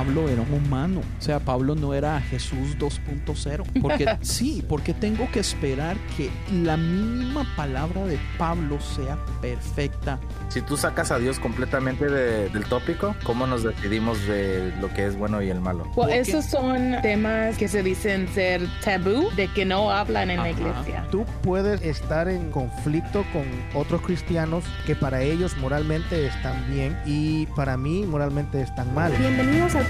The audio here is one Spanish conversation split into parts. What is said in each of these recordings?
Pablo era un humano, o sea, Pablo no era Jesús 2.0, porque sí, porque tengo que esperar que la mínima palabra de Pablo sea perfecta. Si tú sacas a Dios completamente de- del tópico, ¿cómo nos decidimos de lo que es bueno y el malo? Well, Porque- esos son temas que se dicen ser tabú, de que no hablan en la Ajá. iglesia. Tú puedes estar en conflicto con otros cristianos que para ellos moralmente están bien y para mí moralmente están mal. Bienvenidos al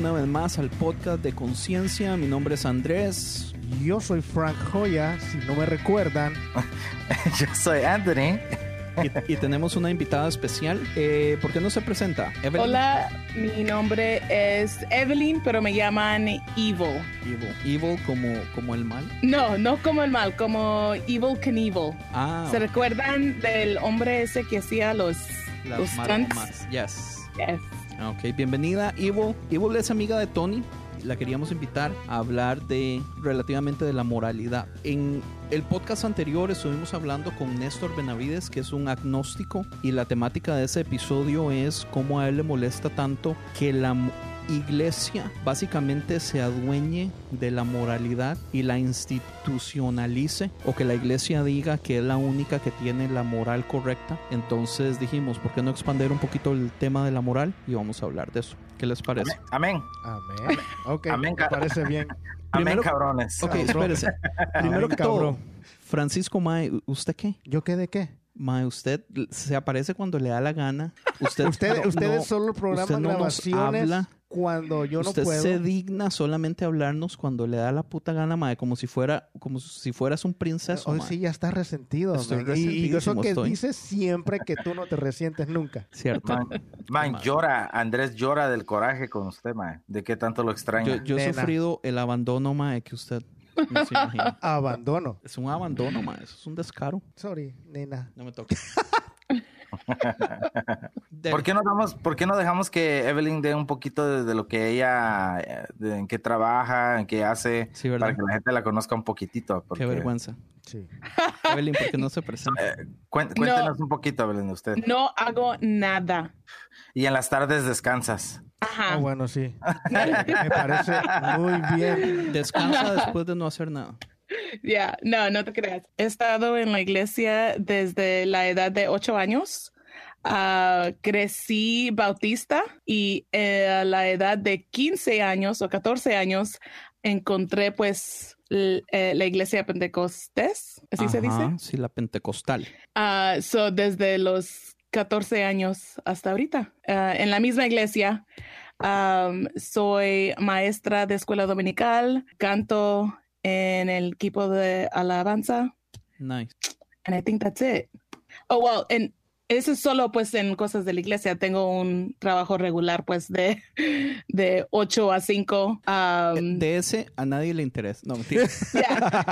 una vez más al podcast de Conciencia. Mi nombre es Andrés. Yo soy Frank Joya, si no me recuerdan. Yo soy Anthony. Y, y tenemos una invitada especial. Eh, ¿Por qué no se presenta? Evelyn. Hola, mi nombre es Evelyn, pero me llaman Evil. Evil. Evil como, como el mal. No, no como el mal, como Evil Knievel. Ah, ¿Se recuerdan del hombre ese que hacía los, las los stunts? Yes. Yes. Ah, Ok, bienvenida Evil. Evil es amiga de Tony. La queríamos invitar a hablar de relativamente de la moralidad. En el podcast anterior estuvimos hablando con Néstor Benavides, que es un agnóstico, y la temática de ese episodio es cómo a él le molesta tanto que la iglesia básicamente se adueñe de la moralidad y la institucionalice o que la iglesia diga que es la única que tiene la moral correcta. Entonces dijimos, ¿por qué no expandir un poquito el tema de la moral? Y vamos a hablar de eso. ¿Qué les parece? Amén. Amén. Ok, Amén, me parece bien. Amén, cabrones. Ok, espérese. Primero que cabrón. todo, Francisco Mae, ¿usted qué? ¿Yo qué de qué? Mae, usted se aparece cuando le da la gana. Usted, Ustedes, no- ustedes no- solo programan usted no nos grabaciones habla. Cuando yo no usted puedo. se digna solamente hablarnos cuando le da la puta gana, Mae, como si fuera, como si fueras un princeso. Hoy sí ya estás resentido. Estoy man. Y- eso que estoy. dices siempre que tú no te resientes nunca. Cierto. Man, man, Man. llora, Andrés llora del coraje con usted, man. De qué tanto lo extraña. Yo, yo he sufrido el abandono, Mae, que usted no se imagina. Abandono. Es un abandono, Mae. Eso es un descaro. Sorry, nena. No me toque. ¿Por qué, no damos, ¿Por qué no dejamos que Evelyn dé un poquito de, de lo que ella, eh, de en qué trabaja, en qué hace, Sí, para que la gente la conozca un poquitito? porque- Qué vergüenza. Sí. Evelyn, ¿por qué no se presenta? Eh, cuéntenos un poquito, Evelyn, de usted. No hago nada. Y en las tardes descansas. Ajá. Ah, bueno, sí. Me parece muy bien. Descansa después de no hacer nada. Ya, no, no te creas. He estado en la iglesia desde la edad de ocho años. Ah, crecí bautista y eh, a la edad de 15 años o 14 años encontré pues eh, la iglesia Pentecostés, así se dice. Sí, la pentecostal. Ah, so desde los 14 años hasta ahorita. Ah, en la misma iglesia am, soy maestra de escuela dominical, canto en el equipo de alabanza, Nice. and I think that's it. Oh, well, en, eso es solo pues en cosas de la iglesia. Tengo un trabajo regular pues de, de 8 a 5. um, De ese a nadie le interesa. No, mentira. yeah.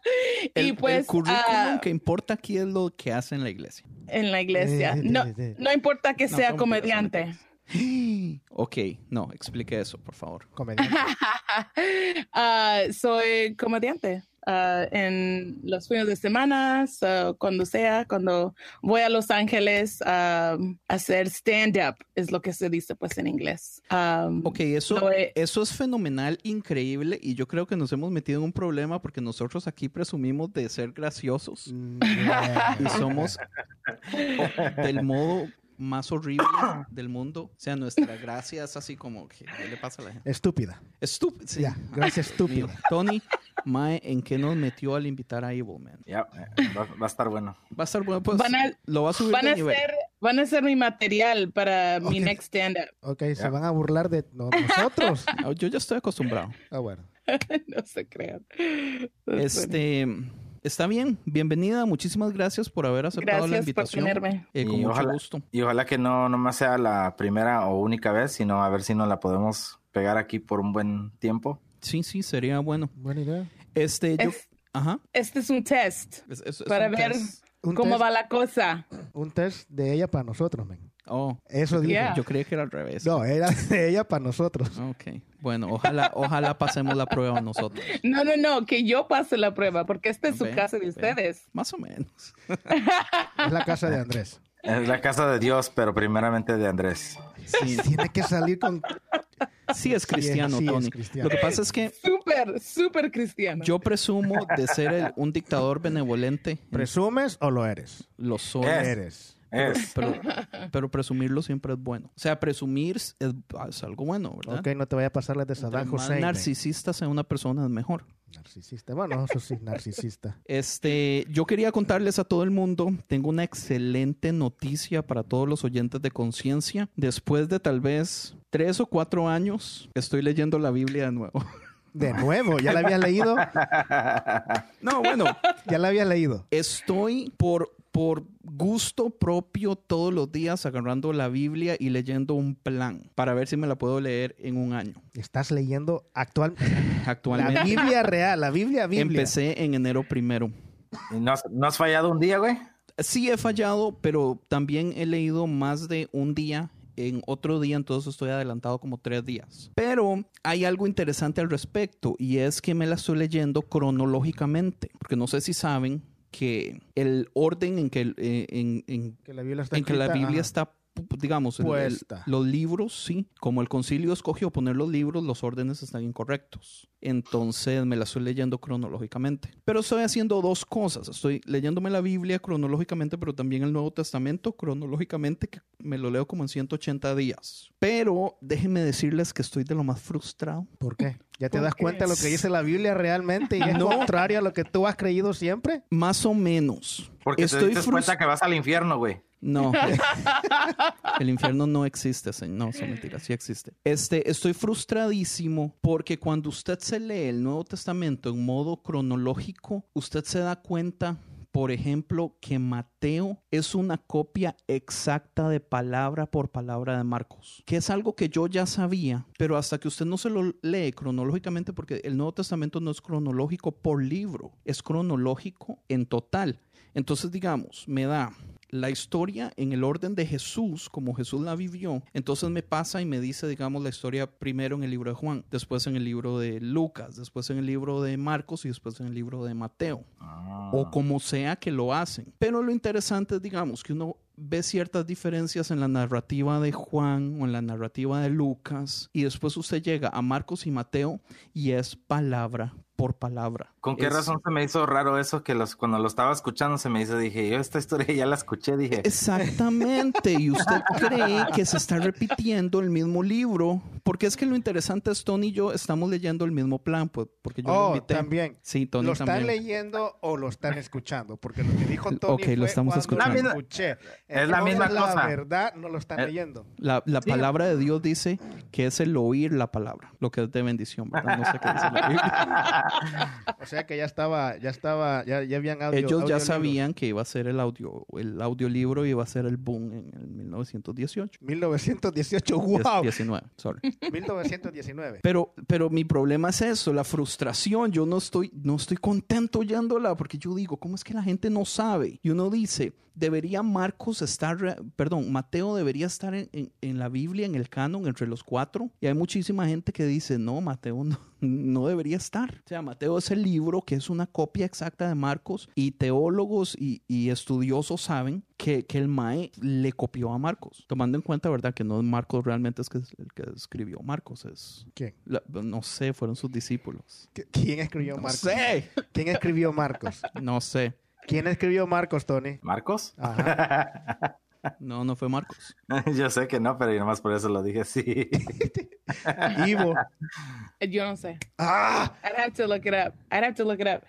El, y el pues currículum ah, que importa aquí es lo que hace en la iglesia. en la iglesia. Eh, No, de- de- no importa que No, sea ¿cómo que comediante. Ok, no, explique eso, por favor. Comediante. Ah, soy comediante ah, en los fines de semana, so, cuando sea, cuando voy a Los Ángeles a hacer stand-up, es lo que se dice pues en inglés. Um, Ok, eso, he- eso es fenomenal, increíble, y yo creo que nos hemos metido en un problema porque nosotros aquí presumimos de ser graciosos Mm, y somos del modo más horrible del mundo. O sea, nuestra gracia es así como que, ¿qué le pasa a la gente? Estúpida. Estúpido. sí. Ya, gracias, mío. estúpida. Tony, Mae, ¿en qué nos metió al invitar a Evil, man? Ya, eh, va, va a estar bueno. Va a estar bueno, pues Van a- lo va a subir van, de a nivel. ser, van a ser mi material para mi next stand-up. Ok, se van a burlar de no- nosotros. Ah, Yo ya estoy acostumbrado. Ah, bueno. no se crean. No Este, está bien, bienvenida, muchísimas gracias por haber aceptado la Gracias por invitación. tenerme. Eh, con Y mucho ojalá- gusto. Y ojalá que no nomás sea la primera o única vez, sino a ver si nos la podemos pegar aquí por un buen tiempo. Sí, sí, sería bueno. Buena idea. Este, yo, Es- ajá. Este es un test Es- es- es para un ver test. Cómo test, va la cosa. un test de ella para nosotros, men. Oh, Eso dijo. Yeah. yo creía que era al revés. No, era de ella para nosotros. Ok, bueno, ojalá, ojalá pasemos la prueba nosotros. No, no, no, que yo pase la prueba, porque esta es su casa de ustedes. Más o menos. Es la casa de Andrés. Es la casa de Dios, pero primeramente de Andrés. Sí, Tiene que salir con. sí es cristiano, sí es Tony. cristiano. Lo que pasa es que Súper, súper cristiano. yo presumo de ser el- un dictador benevolente. ¿Presumes o lo eres? Lo soy. Es. Eres. Es. Pero, pero presumirlo siempre es bueno. O sea, presumir es, es algo bueno, ¿verdad? Ok, no te vaya a pasar las de Saddam más Hussein. narcisista sea una persona es mejor. Narcisista. Bueno, eso sí, narcisista. Este, yo quería contarles a todo el mundo, tengo una excelente noticia para todos los oyentes de conciencia. Después de tal vez tres o cuatro años, estoy leyendo la Biblia de nuevo. De nuevo, ¿ya la habías leído? No, bueno, Ya la habías leído. estoy por, por gusto propio todos los días agarrando la Biblia y leyendo un plan para ver si me la puedo leer en un año. Estás leyendo actualmente. La Biblia real, la Biblia, Biblia. empecé en enero primero. ¿Y no, has, no has fallado un día, güey? Sí he fallado, pero también he leído más de un día en otro día, entonces estoy adelantado como tres días. Pero hay algo interesante al respecto y es que me la estoy leyendo cronológicamente, porque no sé si saben que el orden en que, eh, en, en- Que la Biblia está en que la escrita, Biblia está, digamos, el- los libros, sí, como el concilio escogió poner los libros, los órdenes están incorrectos. Entonces me la estoy leyendo cronológicamente. Pero estoy haciendo dos cosas. Estoy leyéndome la Biblia cronológicamente, pero también el Nuevo Testamento cronológicamente, que me lo leo como en 180 días. Pero déjenme decirles que estoy de lo más frustrado. ¿Por qué? ¿Ya te ¿Por das qué? cuenta de lo que dice la Biblia realmente y es contrario a lo que tú has creído siempre? Más o menos. Porque estoy te das cuenta que vas al infierno, güey. No. El infierno no existe, señor. No, son mentiras, sí existe. Este, estoy frustradísimo porque cuando usted se lee el Nuevo Testamento en modo cronológico, usted se da cuenta, por ejemplo, que Mateo es una copia exacta de palabra por palabra de Marcos, que es algo que yo ya sabía, pero hasta que usted no se lo lee cronológicamente, porque el Nuevo Testamento no es cronológico por libro, es cronológico en total. Entonces, digamos, me da la historia en el orden de Jesús, como Jesús la vivió, entonces me pasa y me dice, digamos, la historia primero en el libro de Juan, después en el libro de Lucas, después en el libro de Marcos y después en el libro de Mateo, o como sea que lo hacen. Pero lo interesante es, digamos, que uno ve ciertas diferencias en la narrativa de Juan o en la narrativa de Lucas y después usted llega a Marcos y Mateo y es palabra por palabra. ¿Con qué Es- razón se me hizo raro eso que los, cuando lo estaba escuchando se me hizo, dije, yo esta historia ya la escuché, dije. Exactamente, y usted cree que se está repitiendo el mismo libro, porque es que lo interesante es Tony y yo estamos leyendo el mismo plan, pues, porque yo lo Oh, invité. también. Sí, Tony ¿Lo están también. leyendo o lo están escuchando? Porque lo que dijo Tony Ok, lo fue estamos cuando escuchando. lo La misma- escuché. es la misma cosa. La verdad no lo están Eh, leyendo. La, la Sí. palabra de Dios dice que es el oír la palabra, lo que es de bendición, ¿verdad? No sé qué dice la Biblia. O sea que ya estaba, ya estaba, ya, ya habían audio. Ellos ya sabían que iba a ser el audio, el audiolibro iba a ser el boom en el 1918. 1918, wow. 19, sorry. 1919. Pero, pero mi problema es eso, la frustración. Yo no estoy, no estoy contento oyéndola porque yo digo, ¿cómo es que la gente no sabe? Y uno dice, debería Marcos estar, perdón, Mateo debería estar en, en- en la Biblia, en el canon, entre los cuatro. Y hay muchísima gente que dice, no, Mateo no, no debería estar. O sea, Mateo es el libro que es una copia exacta de Marcos y teólogos y, y estudiosos saben que, que el Mae le copió a Marcos. Tomando en cuenta, ¿verdad? Que no Marcos realmente es que es el que escribió Marcos, es... ¿Quién? la- no sé, fueron sus discípulos. ¿Qui- ¿Quién escribió No Marcos? sé. ¿Quién escribió Marcos? No sé. ¿Quién escribió Marcos, Tony? ¿Marcos? Ajá. No, no fue Marcos. Yo sé que no, pero yo nomás por eso lo dije así. Ivo. Yo no sé. ¡Ah! I'd have to look it up. I'd have to look it up.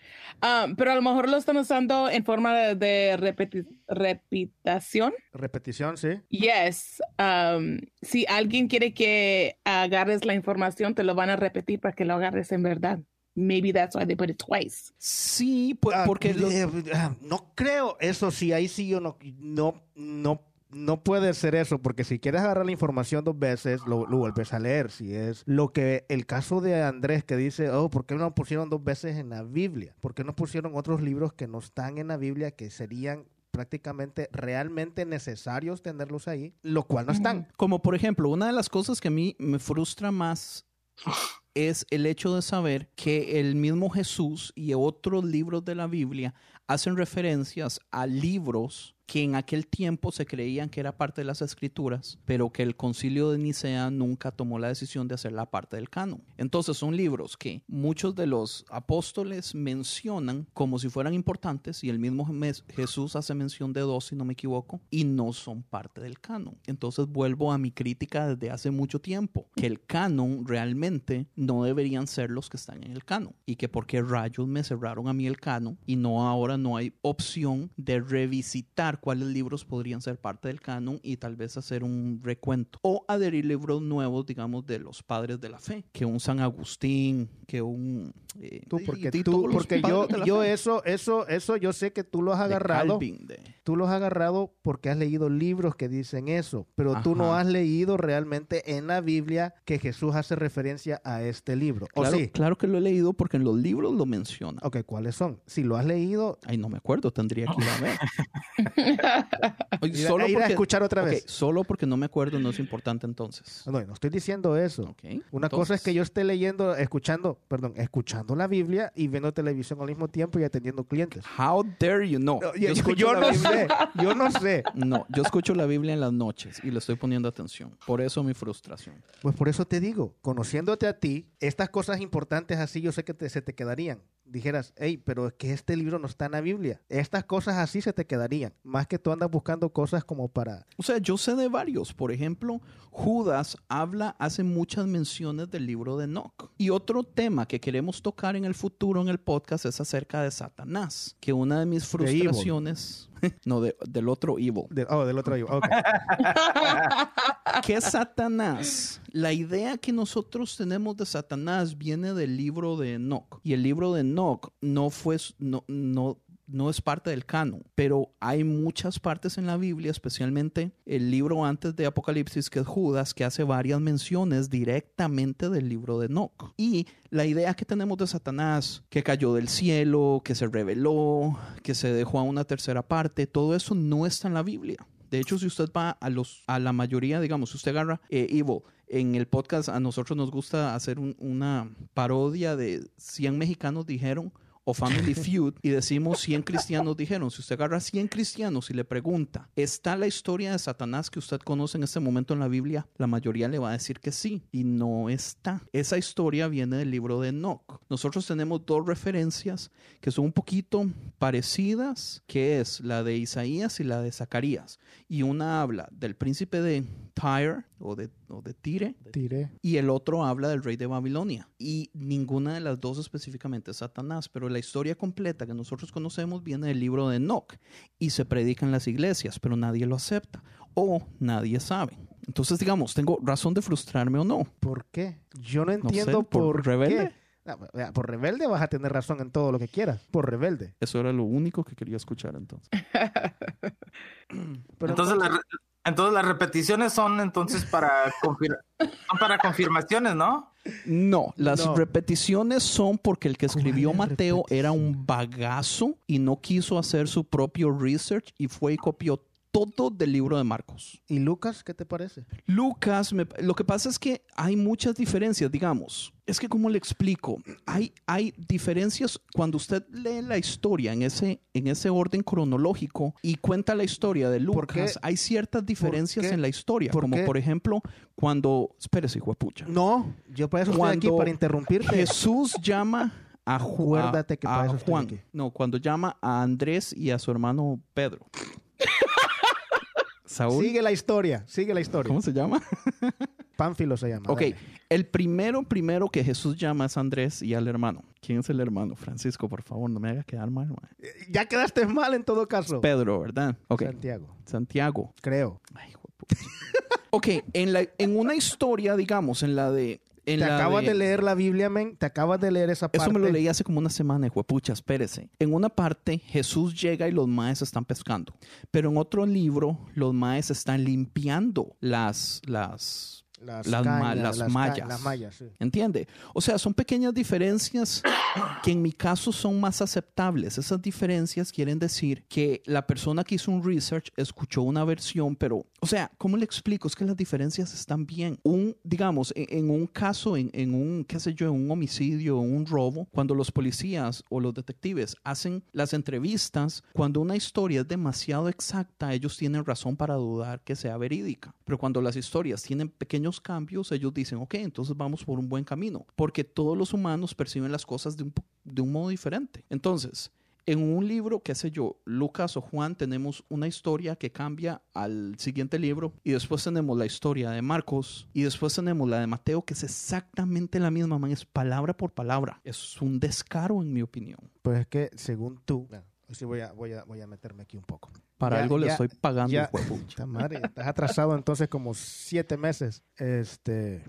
Um, pero a lo mejor lo están usando en forma de, de repeti- repitación. Repetición, sí. Yes. Um, si alguien quiere que agarres la información, te lo van a repetir para que lo agarres en verdad. Maybe that's why they put it twice. Sí, pu- Ah, porque... lo- eh, ah, no creo. Eso sí, ahí sí yo no, no, no, no puede ser eso, porque si quieres agarrar la información dos veces, lo, lo vuelves a leer. Si es lo que el caso de Andrés que dice, oh, ¿por qué no pusieron dos veces en la Biblia? ¿Por qué no pusieron otros libros que no están en la Biblia que serían prácticamente realmente necesarios tenerlos ahí, lo cual no están. Como por ejemplo, una de las cosas que a mí me frustra más es el hecho de saber que el mismo Jesús y otros libros de la Biblia hacen referencias a libros que en aquel tiempo se creían que era parte de las escrituras, pero que el concilio de Nicea nunca tomó la decisión de hacerla parte del canon. Entonces son libros que muchos de los apóstoles mencionan como si fueran importantes y el mismo Jes- Jesús hace mención de dos, si no me equivoco, y no son parte del canon. Entonces vuelvo a mi crítica desde hace mucho tiempo, que el canon realmente no deberían ser los que están en el canon y que por qué rayos me cerraron a mí el canon y no ahora no hay opción de revisitar cuáles libros podrían ser parte del canon y tal vez hacer un recuento o adherir libros nuevos, digamos, de los padres de la fe, que un San Agustín, que un... Tú, porque y tú, los porque yo, yo fe. eso, eso, eso, yo sé que tú lo has agarrado. Tú los has agarrado porque has leído libros que dicen eso, pero tú no Ajá. has leído realmente en la Biblia que Jesús hace referencia a este libro. ¿O Claro, sí? claro que lo he leído porque en los libros lo menciona. Ok, ¿cuáles son? Si lo has leído, Ay, no me acuerdo, tendría que ir a ver. Oye, ir solo ir a porque- escuchar otra vez. solo porque no me acuerdo no es importante entonces. No, no estoy diciendo eso. Ok, Una cosa es que entonces- yo esté leyendo, escuchando, perdón, escuchando la Biblia y viendo televisión al mismo tiempo y atendiendo clientes. How dare you? No. No, yo, escucho yo la no Biblia- sé, yo no sé. No, yo escucho la Biblia en las noches y le estoy poniendo atención. Por eso mi frustración. Pues por eso te digo, conociéndote a ti, estas cosas importantes así yo sé que te- se te quedarían. Dijeras, hey, pero es que este libro no está en la Biblia. Estas cosas así se te quedarían. Más que tú andas buscando cosas como para... O sea, yo sé de varios. Por ejemplo, Judas habla, hace muchas menciones del libro de Enoch. Y otro tema que queremos tocar en el futuro en el podcast es acerca de Satanás. Que una de mis frustraciones, no, de- del otro evil. de- oh, del otro libro. Ok. que Satanás, la idea que nosotros tenemos de Satanás viene del libro de Enoch. Y el libro de Enoch no fue, no, no, no es parte del canon, pero hay muchas partes en la Biblia, especialmente el libro antes de Apocalipsis, que es Judas, que hace varias menciones directamente del libro de Enoch. Y la idea que tenemos de Satanás, que cayó del cielo, que se reveló, que se dejó a una tercera parte, todo eso no está en la Biblia. De hecho, si usted va a los a la mayoría, digamos, si usted agarra eh, Ivo, en el podcast a nosotros nos gusta hacer un- una parodia de 100 mexicanos dijeron o Family Feud y decimos 100 cristianos dijeron. Si usted agarra 100 cristianos y le pregunta, ¿está la historia de Satanás que usted conoce en este momento en la Biblia? La mayoría le va a decir que sí y no está. Esa historia viene del libro de Enoch. Nosotros tenemos dos referencias que son un poquito parecidas, que es la de Isaías y la de Zacarías. Y una habla del príncipe de Tyre o de, o de Tire Tiré. y el otro habla del rey de Babilonia. Y ninguna de las dos específicamente es Satanás, pero la historia completa que nosotros conocemos viene del libro de Enoch y se predica en las iglesias, pero nadie lo acepta o nadie sabe. Entonces, digamos, ¿tengo razón de frustrarme o no? ¿Por qué? Yo no No sé, entiendo por por, rebelde. qué. Ah, Por rebelde vas a tener razón en todo lo que quieras. Por rebelde. Eso era lo único que quería escuchar entonces. Pero entonces, la re- entonces las repeticiones son entonces para, confir- son para confirmaciones, ¿no? No, las No. repeticiones son porque el que escribió ¿Cuál Mateo era un bagazo y no quiso hacer su propio research y fue y copió todo del libro de Marcos. ¿Y Lucas, qué te parece? Lucas, me- lo que pasa es que hay muchas diferencias, digamos. Es que, ¿cómo le explico? Hay, hay diferencias cuando usted lee la historia en ese, en ese orden cronológico y cuenta la historia de. Lucas. Hay ciertas diferencias en la historia, ¿Por como qué? por ejemplo, cuando... Espérese, hijo de pucha. No, yo para eso estoy aquí, para interrumpirte. Jesús llama a, Ju- Acuérdate que a para eso Juan. aquí. No, cuando llama a Andrés y a su hermano Pedro. Saúl. Sigue la historia, sigue la historia. ¿Cómo se llama? Pánfilo se llama. Ok, dale. el primero, primero que Jesús llama es Andrés y al hermano. ¿Quién es el hermano? Francisco, por favor, no me haga quedar mal. mae. Ya quedaste mal en todo caso. Pedro, ¿verdad? Santiago, Santiago. creo. Ay, ok, en, la, en una historia, digamos, en la de... En Te acabas de... leer la Biblia, men. Te acabas de leer esa parte. Eso me lo leí hace como una semana, pucha, espérese. En una parte, Jesús llega y los maes están pescando. Pero en otro libro, los maes están limpiando las, las, Las, las ma- cañas, las ca- mallas. Las mallas, sí. ¿Entiende? O sea, son pequeñas diferencias que en mi caso son más aceptables. Esas diferencias quieren decir que la persona que hizo un research escuchó una versión, pero, o sea, ¿cómo le explico? Es que las diferencias están bien. Un, digamos, en, en un caso, en, en un, qué sé yo, en un homicidio, en un robo, cuando los policías o los detectives hacen las entrevistas, cuando una historia es demasiado exacta, ellos tienen razón para dudar que sea verídica. Pero cuando las historias tienen pequeños cambios, ellos dicen, ok, entonces vamos por un buen camino, porque todos los humanos perciben las cosas de un, de un modo diferente. Entonces, en un libro, qué sé yo, Lucas o Juan, tenemos una historia que cambia al siguiente libro y después tenemos la historia de Marcos y después tenemos la de Mateo, que es exactamente la misma, man, es palabra por palabra. Es un descaro, en mi opinión. Pues es que según tú. Bueno, sí voy a, voy a, voy a meterme aquí un poco. Para Ya- algo le estoy pagando. Ya, hijo de pucha. Puta madre, estás atrasado entonces como siete meses. Este.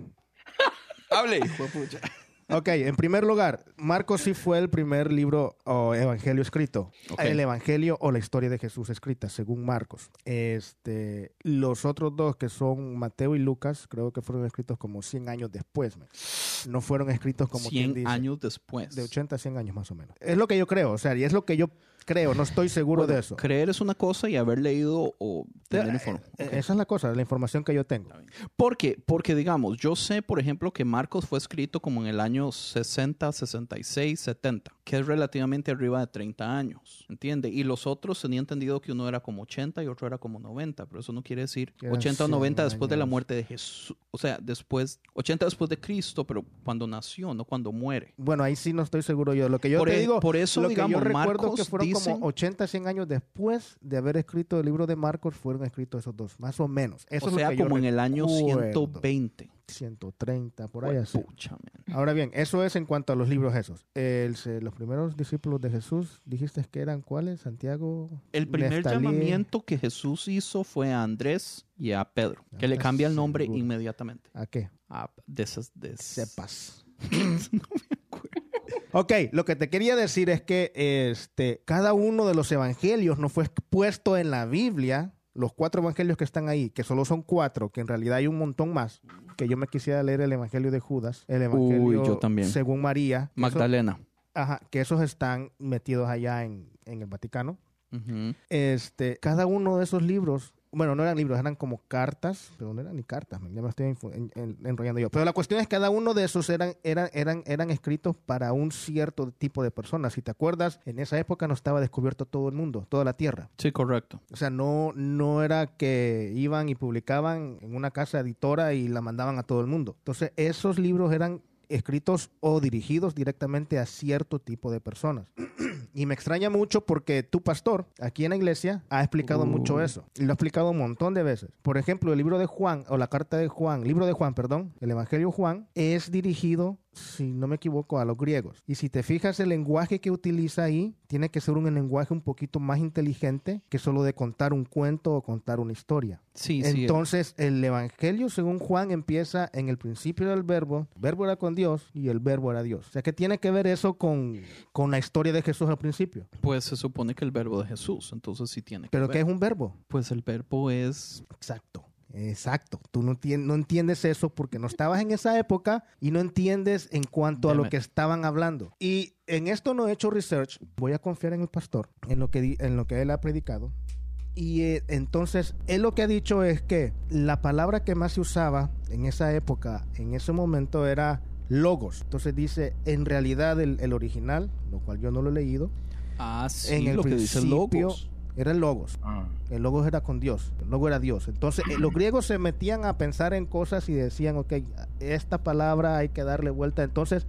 Hable, pucha. Ok, en primer lugar, Marcos sí fue el primer libro o evangelio escrito. El evangelio o la historia de Jesús escrita, según Marcos. Este, los otros dos, que son Mateo y Lucas, creo que fueron escritos como 100 años después. man. No fueron escritos como quien 100 dice, años después. De 80 a 100 años más o menos. Es lo que yo creo, o sea, y es lo que yo creo, no estoy seguro Bueno, de eso. Creer es una cosa y haber leído o tener información. Eh, Esa es la cosa, la información que yo tengo. ¿Por qué? Porque, digamos, yo sé, por ejemplo, que Marcos fue escrito como en el año 60, 66, 70, que es relativamente arriba de 30 años, ¿entiende? Y los otros tenía entendido que uno era como 80 y otro era como 90, pero eso no quiere decir Que eran 80 o 90 100 después de la años. muerte de Jesús. O sea, después, 80 después de Cristo, pero cuando nació, no cuando muere. Bueno, ahí sí no estoy seguro yo. Lo que yo Por te e- digo, por eso, lo que digamos, yo recuerdo Marcos que fueron dicen- como 80, 100 años después de haber escrito el libro de Marcos, fueron escritos esos dos, más o menos. Eso o es lo sea, que yo como en el año recuerdo. 120. 130, por ahí así. Pucha. Ahora bien, eso es en cuanto a los libros esos. El- los primeros discípulos de Jesús, dijiste que eran cuáles? Santiago. El primer Neftalí. llamamiento que Jesús hizo fue a Andrés y a Pedro, que le ¿Estás cambia el nombre seguro? inmediatamente. ¿A qué? A- de esas, de Sepas. Ok, lo que te quería decir es que este, cada uno de los evangelios no fue puesto en la Biblia, los cuatro evangelios que están ahí, que solo son cuatro, que en realidad hay un montón más, que yo me quisiera leer el evangelio de Judas, el evangelio yo también. según María, esos- Magdalena. ajá, que esos están metidos allá en, en el Vaticano. Ujú. Este, cada uno de esos libros, bueno, no eran libros, eran como cartas, pero no eran ni cartas, ya me estoy info- en- en- enrollando yo. Pero la cuestión es que cada uno de esos eran, eran, eran, eran escritos para un cierto tipo de personas. Si te acuerdas, en esa época no estaba descubierto todo el mundo, toda la tierra. Sí, correcto. O sea, no, no era que iban y publicaban en una casa editora y la mandaban a todo el mundo. Entonces, esos libros eran escritos o dirigidos directamente a cierto tipo de personas. Y me extraña mucho porque tu pastor aquí en la iglesia ha explicado Uh. mucho eso. Y lo ha explicado un montón de veces. Por ejemplo, el libro de Juan, o la carta de Juan, libro de Juan, perdón, el Evangelio de Juan, es dirigido si no me equivoco, a los griegos. Y si te fijas, el lenguaje que utiliza ahí tiene que ser un lenguaje un poquito más inteligente que solo de contar un cuento o contar una historia. Sí, sí. Entonces, el Evangelio, según Juan, empieza en el principio del verbo, el verbo era con Dios y el verbo era Dios. O sea, que tiene que ver eso con, con la historia de Jesús al principio. Pues se supone que el verbo de Jesús, entonces sí tiene que ¿Pero ver. qué es un verbo? Pues el verbo es... Exacto. Exacto. Tú no, tien- no entiendes eso porque no estabas en esa época y no entiendes en cuanto a lo que estaban hablando. Y en esto no he hecho research. Voy a confiar en el pastor, en lo que, en lo que él ha predicado. Y eh, entonces, él lo que ha dicho es que la palabra que más se usaba en esa época, en ese momento, era logos. Entonces dice, en realidad el, el original, lo cual yo no lo he leído, Ah, sí, en el lo que dice principio logos. Era el logos. Mm. El logos era con Dios, el logo era Dios. Entonces, eh, los griegos se metían a pensar en cosas y decían, ok, esta palabra hay que darle vuelta. Entonces,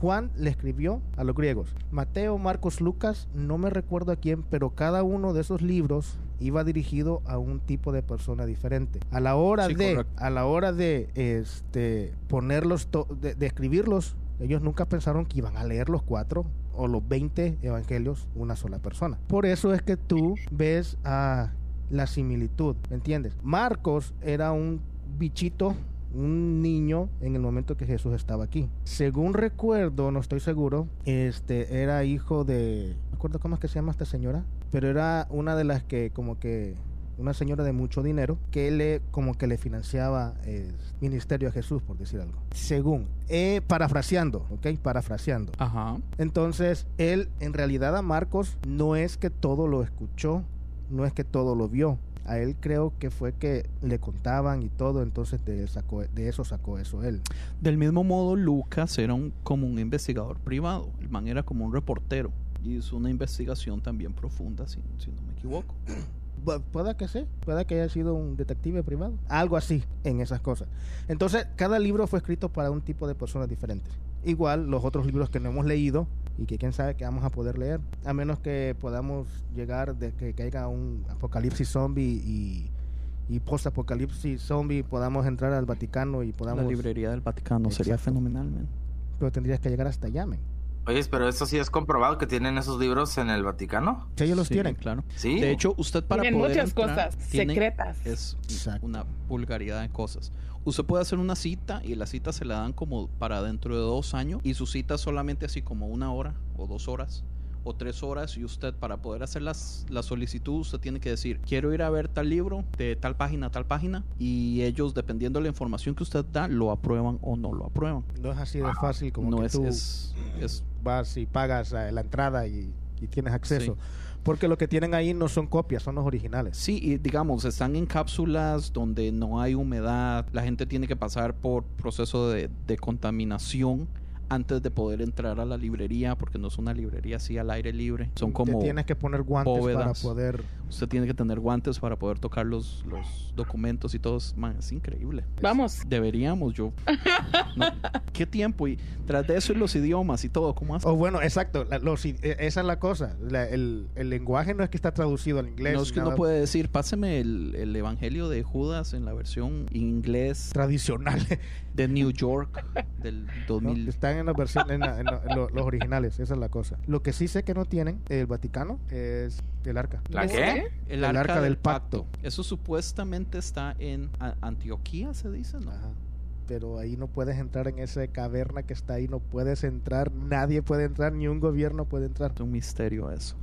Juan le escribió a los griegos. Mateo, Marcos, Lucas, no me recuerdo a quién, pero cada uno de esos libros iba dirigido a un tipo de persona diferente. A la hora Sí, de, correcto. a la hora de este ponerlos, de escribirlos, ellos nunca pensaron que iban a leer los cuatro o los 20 evangelios una sola persona. Por eso es que tú ves a la similitud, ¿me entiendes? Marcos era un bichito, un niño en el momento que Jesús estaba aquí. Según recuerdo, no estoy seguro, este era hijo de, no cómo es que se llama esta señora, pero era una de las que como que una señora de mucho dinero que le como que le financiaba el ministerio a Jesús por decir algo según eh, parafraseando ok parafraseando Ajá. entonces, él en realidad a Marcos no es que todo lo escuchó, no es que todo lo vio. A él creo que fue que le contaban y todo, entonces de, él sacó, de eso sacó eso él. Del mismo modo, Lucas era un, como un investigador privado. El man era como un reportero. Y hizo una investigación también profunda, si, si no me equivoco. Pu- Pueda que sí, pueda que haya sido un detective privado, algo así en esas cosas. Entonces, cada libro fue escrito para un tipo de personas diferentes. Igual los otros libros que no hemos leído y que quién sabe que vamos a poder leer, a menos que podamos llegar de que caiga un apocalipsis zombie y, y post-apocalipsis zombie, podamos entrar al Vaticano y podamos... La librería del Vaticano sería fenomenal, man. Pero tendrías que llegar hasta allá. Oye, pero eso sí es comprobado que tienen esos libros en el Vaticano. Si ellos los Sí, tienen. claro. Sí. De hecho, usted para Tienen poder muchas entrar, cosas tiene- secretas. Es Exacto. una vulgaridad de cosas. Usted puede hacer una cita y la cita se la dan como para dentro de dos años y su cita solamente así como una hora o dos horas o tres horas y usted para poder hacer las, la solicitud usted tiene que decir quiero ir a ver tal libro de tal página a tal página y ellos dependiendo de la información que usted da lo aprueban o no lo aprueban. No es así de fácil como no que es, tú es, es vas y pagas eh, la entrada y, y tienes acceso. Sí. Porque lo que tienen ahí no son copias, son los originales. Sí, y digamos, están en cápsulas donde no hay humedad, la gente tiene que pasar por proceso de, de contaminación antes de poder entrar a la librería, porque no es una librería así al aire libre, son como... Te tienes que poner guantes para poder... Usted tiene que tener guantes para poder tocar los, los documentos y todo. es- Man, es increíble. Vamos. Deberíamos, yo. No, ¿Qué tiempo? Y tras de eso y los idiomas y todo, ¿cómo hace? O bueno, exacto, la- los i- e- esa es la cosa. La- el, el lenguaje no es que está traducido al inglés. no es que nada uno puede decir, páseme el, el Evangelio de Judas en la versión inglés tradicional. De New York del ¿no? 2000. Están en, la versión, en, la- en la- en lo- los originales, esa es la cosa. Lo que sí sé que no tienen el Vaticano es el arca. ¿La qué? El, El arca, arca del del pacto. pacto. Eso supuestamente está en Antioquía, se dice, ¿no? Ajá. Pero ahí no puedes entrar en esa caverna que está ahí, no puedes entrar, nadie puede entrar, ni un gobierno puede entrar. Es un misterio eso.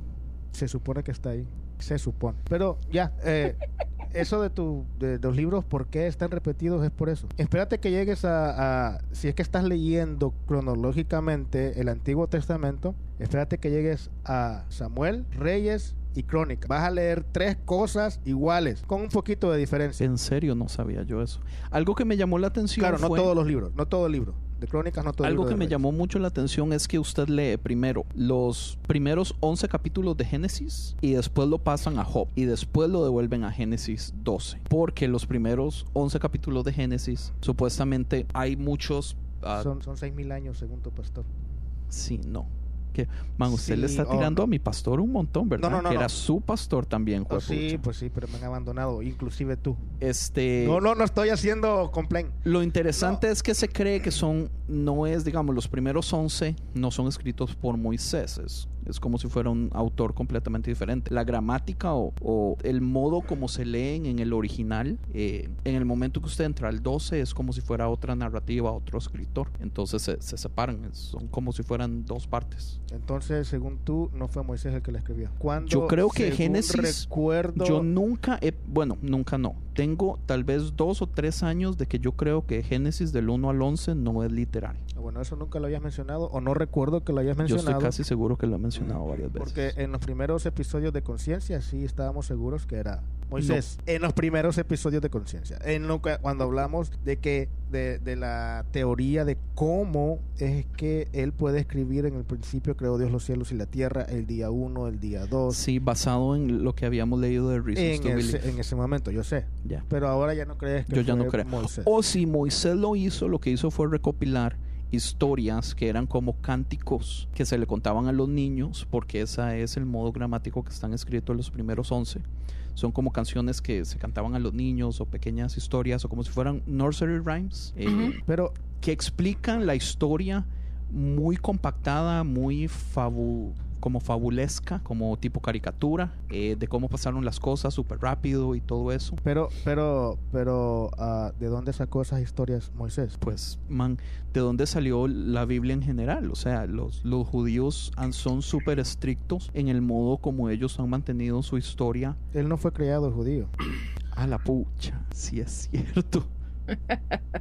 Se supone que está ahí, se supone. Pero ya, eh, eso de, tu, de, los libros, ¿por qué están repetidos? Es por eso. Espérate que llegues a, a- si es que estás leyendo cronológicamente el Antiguo Testamento, espérate que llegues a Samuel, Reyes y Crónica. Vas a leer tres cosas iguales, con un poquito de diferencia. En serio, no sabía yo eso. Algo que me llamó la atención Claro, no fue- todos los libros, no todo el libro. De Crónicas, no todo el Algo que me llamó mucho la atención es que usted lee primero los primeros 11 capítulos de Génesis y después lo pasan a Job y después lo devuelven a Génesis 12. Porque los primeros 11 capítulos de Génesis, supuestamente hay muchos... ah, Son, son seis mil años, según tu pastor. Sí, no. Que, man, usted le está oh. tirando a mi pastor un montón, ¿verdad? No, no, no, que era su pastor también, Oh, sí, pues sí, pero me han abandonado, inclusive tú. Este... No, no, no estoy haciendo complaint. Lo interesante es que se cree que son, no es, digamos, los primeros 11 no son escritos por Moisés. Es, es como si fuera un autor completamente diferente. La gramática o, o el modo como se leen en el original, eh, en el momento que usted entra al 12 es como si fuera otra narrativa, otro escritor. Entonces se, se separan, son como si fueran dos partes. Entonces, según tú, no fue Moisés el que la escribió. Cuando, Yo creo que Génesis- Recuerdo. Yo nunca, he, bueno, nunca no. Tengo tal vez dos o tres años de que yo creo que Génesis del 1 al 11 no es literario. Bueno, eso nunca lo habías mencionado o no recuerdo que lo hayas Yo mencionado. estoy casi seguro que lo he mencionado varias veces. Porque en los primeros episodios de Conciencia sí estábamos seguros que era Moisés. En los primeros episodios de Conciencia. En lo que- cuando hablamos de que de, de la teoría de cómo es que él puede escribir en el principio creó Dios los cielos y la tierra el día 1, el día 2. Sí, basado en lo que habíamos leído de Reasons En to ese, en ese momento, yo sé. Pero ahora ya no crees que Yo ya no creo. Moisés. O si Moisés lo hizo, lo que hizo fue recopilar historias que eran como cánticos que se le contaban a los niños, porque ese es el modo gramático que están escritos en los primeros 11. Son como canciones que se cantaban a los niños o pequeñas historias o como si fueran nursery rhymes. eh. Pero que explican la historia muy compactada, muy fabu como fabulesca, como tipo caricatura, eh, de cómo pasaron las cosas súper rápido y todo eso. Pero, pero, pero, ah, ¿de dónde sacó esas historias Moisés? Pues, man, ¿de dónde salió la Biblia en general? O sea, los, los judíos han- son súper estrictos en el modo como ellos han mantenido su historia. Él no fue criado judío. A la pucha, si es cierto.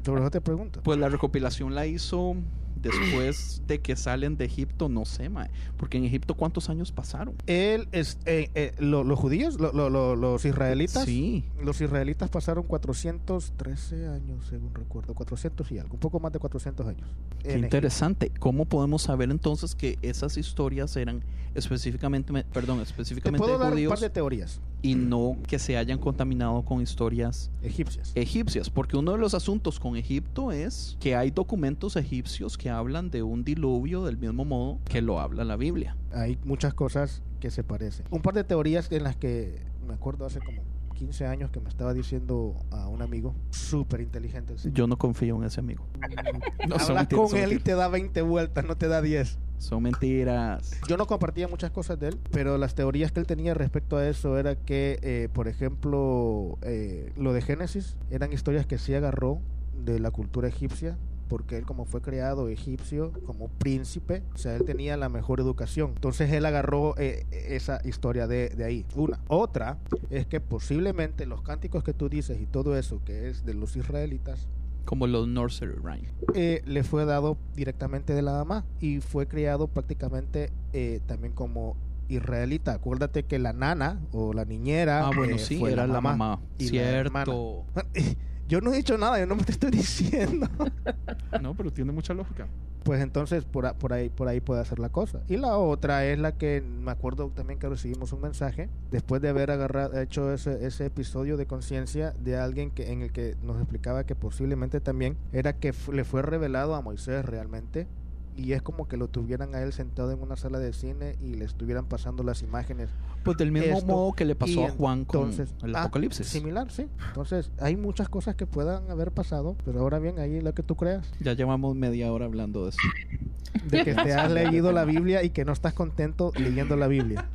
Sobre eso te pregunto. Pues la recopilación la hizo después de que salen de Egipto, no sé, mae. Porque en Egipto, ¿cuántos años pasaron? Él, es, eh, eh, lo- los judíos, lo- lo- lo- los israelitas, Sí. los israelitas pasaron 413 años, según recuerdo, 400 y algo, un poco más de 400 años. Qué interesante. ¿Cómo podemos saber entonces que esas historias eran específicamente, perdón, Egipto. Te específicamente puedo de dar un judíos par de teorías y no que se hayan contaminado con historias egipcias. egipcias? Porque uno de los asuntos con Egipto es que hay documentos egipcios que hablan de un diluvio del mismo modo que lo habla la Biblia. Hay muchas cosas que se parecen. Un par de teorías en las que me acuerdo hace como 15 años que me estaba diciendo a un amigo, súper inteligente. Yo no confío en ese amigo. No, son Hablas mentiras, con él y te da 20 vueltas, no te da 10. Son mentiras. Yo no compartía muchas cosas de él, pero las teorías que él tenía respecto a eso era que, eh, por ejemplo, eh, lo de Génesis eran historias que sí agarró de la cultura egipcia, porque él como fue creado egipcio, como príncipe, o sea, él tenía la mejor educación. Entonces él agarró eh, esa historia de, de ahí. Una. Otra es que posiblemente los cánticos que tú dices y todo eso que es de los israelitas, Como los nursery rhyme. eh, le fue dado directamente de la mamá y fue criado prácticamente eh, también como israelita. Acuérdate que la nana o la niñera Ah, bueno, eh, sí, fue era la mamá. y la hermana. Cierto. Yo no he dicho nada, yo no me te estoy diciendo. No, pero tiene mucha lógica. Pues entonces por, a- por ahí por ahí puede hacer la cosa. Y la otra es la que me acuerdo también que recibimos un mensaje después de haber agarrado, hecho ese, ese episodio de conciencia de alguien que en el que nos explicaba que posiblemente también era que le fue revelado a Moisés realmente y es como que lo tuvieran a él sentado en una sala de cine y le estuvieran pasando las imágenes. Pues del mismo Esto, modo que le pasó a Juan con entonces- el ah, Apocalipsis. Similar, sí. Entonces hay muchas cosas que puedan haber pasado, pero ahora bien, ahí lo que tú creas. Ya llevamos media hora hablando de eso. De que te has leído la Biblia y que no estás contento leyendo la Biblia.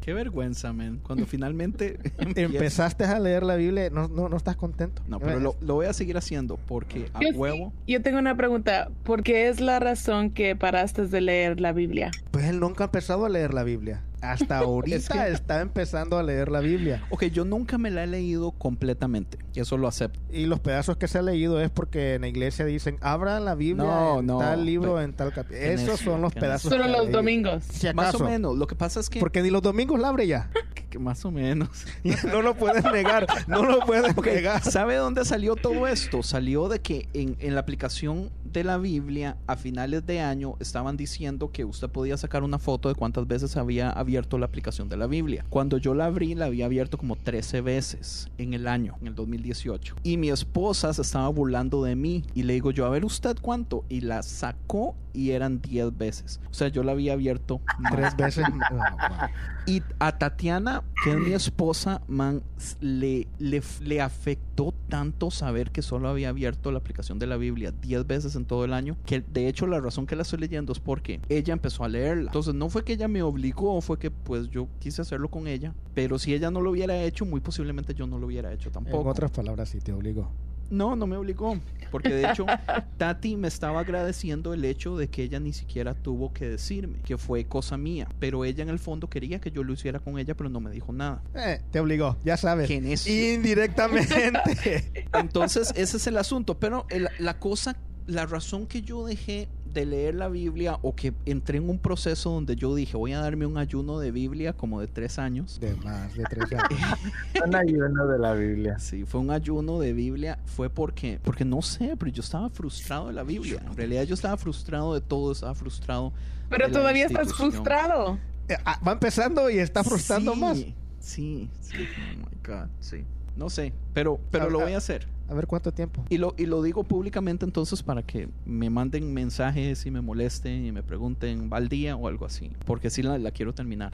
Qué vergüenza, man. Cuando finalmente Empezaste a leer la Biblia, no, no, no estás contento. No, pero lo, lo voy a seguir haciendo porque a Yo sí- huevo. Yo tengo una pregunta. ¿Por qué es la razón que paraste de leer la Biblia? Pues él nunca ha empezado a leer la Biblia. Hasta ahorita Es que- está empezando a leer la Biblia. Ok, yo nunca me la he leído completamente. Eso lo acepto. Y los pedazos que se ha leído es porque en la iglesia dicen, abra la Biblia No, en no, tal libro, en tal capítulo. ¿qué Esos son los pedazos. Solo los domingos. Si Más o menos. Lo que pasa es que. Porque ni los domingos la abre ya. que más o menos. no lo puedes negar, no lo puedes negar. ¿Sabe dónde salió todo esto? Salió de que en, en la aplicación de la Biblia a finales de año estaban diciendo que usted podía sacar una foto de cuántas veces había abierto la aplicación de la Biblia. Cuando yo la abrí, la había abierto como 13 veces en el año, en el 2018. Y mi esposa se estaba burlando de mí y le digo yo, a ver usted cuánto. Y la sacó y eran 10 veces. O sea, yo la había abierto. Tres veces. Oh, wow. Y a Tatiana, que es mi esposa, man, le, le, afectó tanto saber que solo había abierto la aplicación de la Biblia 10 veces en todo el año, que de hecho la razón que la estoy leyendo es porque ella empezó a leerla. Entonces no fue que ella me obligó, fue que pues yo quise hacerlo con ella, pero si ella no lo hubiera hecho, muy posiblemente yo no lo hubiera hecho En tampoco. otras palabras, sí te obligó. No, no me obligó. Porque de hecho, Tati me estaba agradeciendo el hecho de que ella ni siquiera tuvo que decirme que fue cosa mía. Pero ella en el fondo quería que yo lo hiciera con ella, pero no me dijo nada. Eh, te obligó, ya sabes. Qué necio. Indirectamente. Entonces, ese es el asunto. Pero el- la cosa, la razón que yo dejé de leer la Biblia o que entré en un proceso donde yo dije voy a darme un ayuno de Biblia como de tres años. de más de tres años. Un ayuno de la Biblia. Sí, fue un ayuno de Biblia, fue porque, porque no sé, pero yo estaba frustrado de la Biblia. En realidad yo estaba frustrado de todo, estaba frustrado. Pero de la todavía estás frustrado. Eh, ah, Va empezando y está frustrando Sí, más. Sí, sí, oh my God, sí. No sé, pero, pero lo voy a hacer. A ver cuánto tiempo. Y lo, y lo digo públicamente entonces para que me manden mensajes y me molesten y me pregunten, ¿va al día o algo así? Porque sí la, la quiero terminar.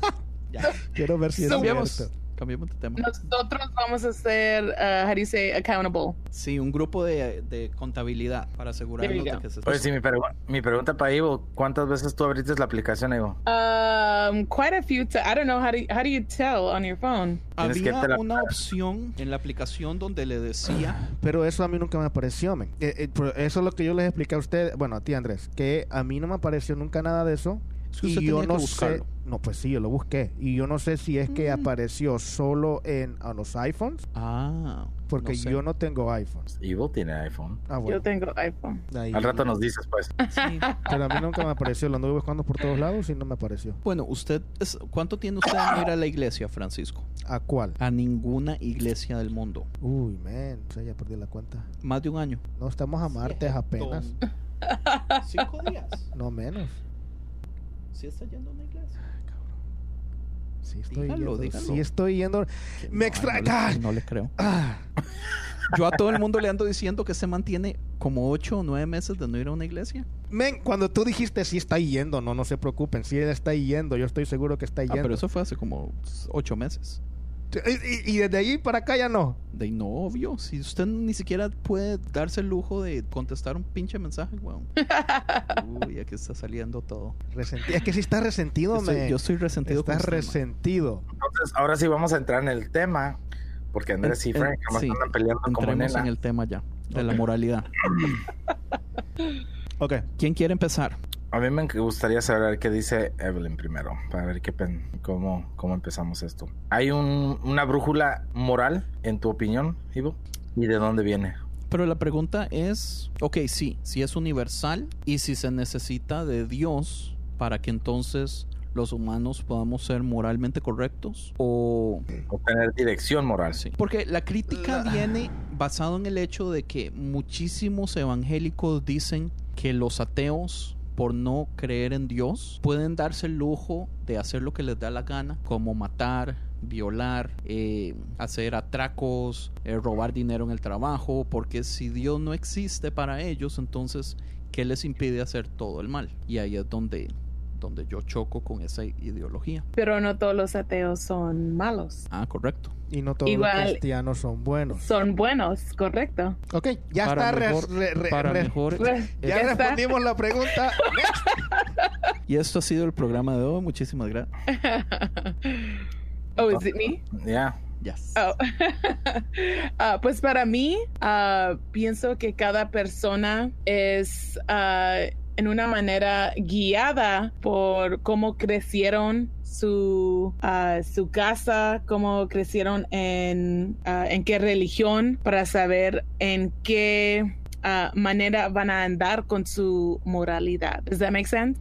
ya, Quiero ver si es cierto. Cambiamos de tema. Nosotros vamos a ser, uh, how do you say, accountable. Sí, un grupo de, de contabilidad para asegurarnos de que se Oye, sí, mi, pregu- mi pregunta para Ivo, ¿cuántas veces tú abriste la aplicación, Ivo? Um, quite a few. T- I don't know how do how do you tell on your phone. Había la- una opción en la aplicación donde le decía, Pero eso a mí nunca me apareció, men. Eh, eh, eso es lo que yo les expliqué a usted, bueno, a ti Andrés, que a mí no me apareció nunca nada de eso. es que Y yo no sé, buscarlo. No, pues sí, yo lo busqué. Y yo no sé si es que Mm. apareció solo en a los iPhones, Ah, porque no sé. yo no tengo iPhones. Ivo tiene iPhone. Ah, Yo bueno. tengo iPhone. ahí- Al rato nos dices, pues. Sí. Pero a mí nunca me apareció, lo anduve buscando por todos lados y no me apareció. Bueno, usted, es- ¿cuánto tiene usted de ir a la iglesia, Francisco? ¿A cuál? A ninguna iglesia del mundo. Uy, man, o sea, ya perdí la cuenta. Más de un año. No estamos a martes apenas, Cinco días. no menos. Sí está yendo a una iglesia. Sí estoy Dígalo, yendo. dígalo. Sí estoy yendo. Me no, le, no le creo. Ah, Yo a todo el mundo le ando diciendo que se mantiene como ocho o nueve meses de no ir a una iglesia. men, cuando tú dijiste sí está yendo, no, no se preocupen, sí está yendo, yo estoy seguro que está Ah, yendo. pero eso fue hace como ocho meses. Y, y- y desde ahí para acá ya no. De no, obvio. Si usted ni siquiera puede darse el lujo de contestar un pinche mensaje, weón. Uy, aquí está saliendo todo. Es que sí está resentido, Estoy- men. yo estoy resentido usted, man. resentido. Entonces, ahora sí vamos a entrar en el tema, porque Andrés y En- Frank en- sí, andan peleando como en el tema ya, de la moralidad. Ok. ¿Quién quiere empezar? A mí me gustaría saber qué dice Evelyn primero, para ver qué pen- cómo, cómo empezamos esto. ¿Hay un- una brújula moral, en tu opinión, Ivo? ¿Y de dónde viene? Pero la pregunta es, ok, sí, si es universal y si se necesita de Dios para que entonces los humanos podamos ser moralmente correctos o ¿O tener dirección moral? Sí. Porque la crítica viene basado en el hecho de que muchísimos evangélicos dicen que los ateos por no creer en Dios pueden darse el lujo de hacer lo que les da la gana, como matar, violar, eh, hacer atracos, eh, robar dinero en el trabajo, porque si Dios no existe para ellos, entonces, ¿qué les impide hacer todo el mal? Y ahí es donde, donde yo choco con esa ideología. Pero no todos los ateos son malos. Ah, correcto. Y no todos Igual- los cristianos son buenos. Son buenos, correcto. Ok, ya Para está. mejor- re- re- para re- mejor Re- ya, ya está. respondimos la pregunta. Y esto ha sido el programa de hoy. Muchísimas gracias. oh, is it me? Ya. Yes. Oh. Ah, pues para mí, ah, pienso que cada persona es ah, en una manera guiada por cómo crecieron su, ah, su casa, cómo crecieron en, ah, en qué religión, para saber en qué ah, manera van a andar con su moralidad. Does that make sense?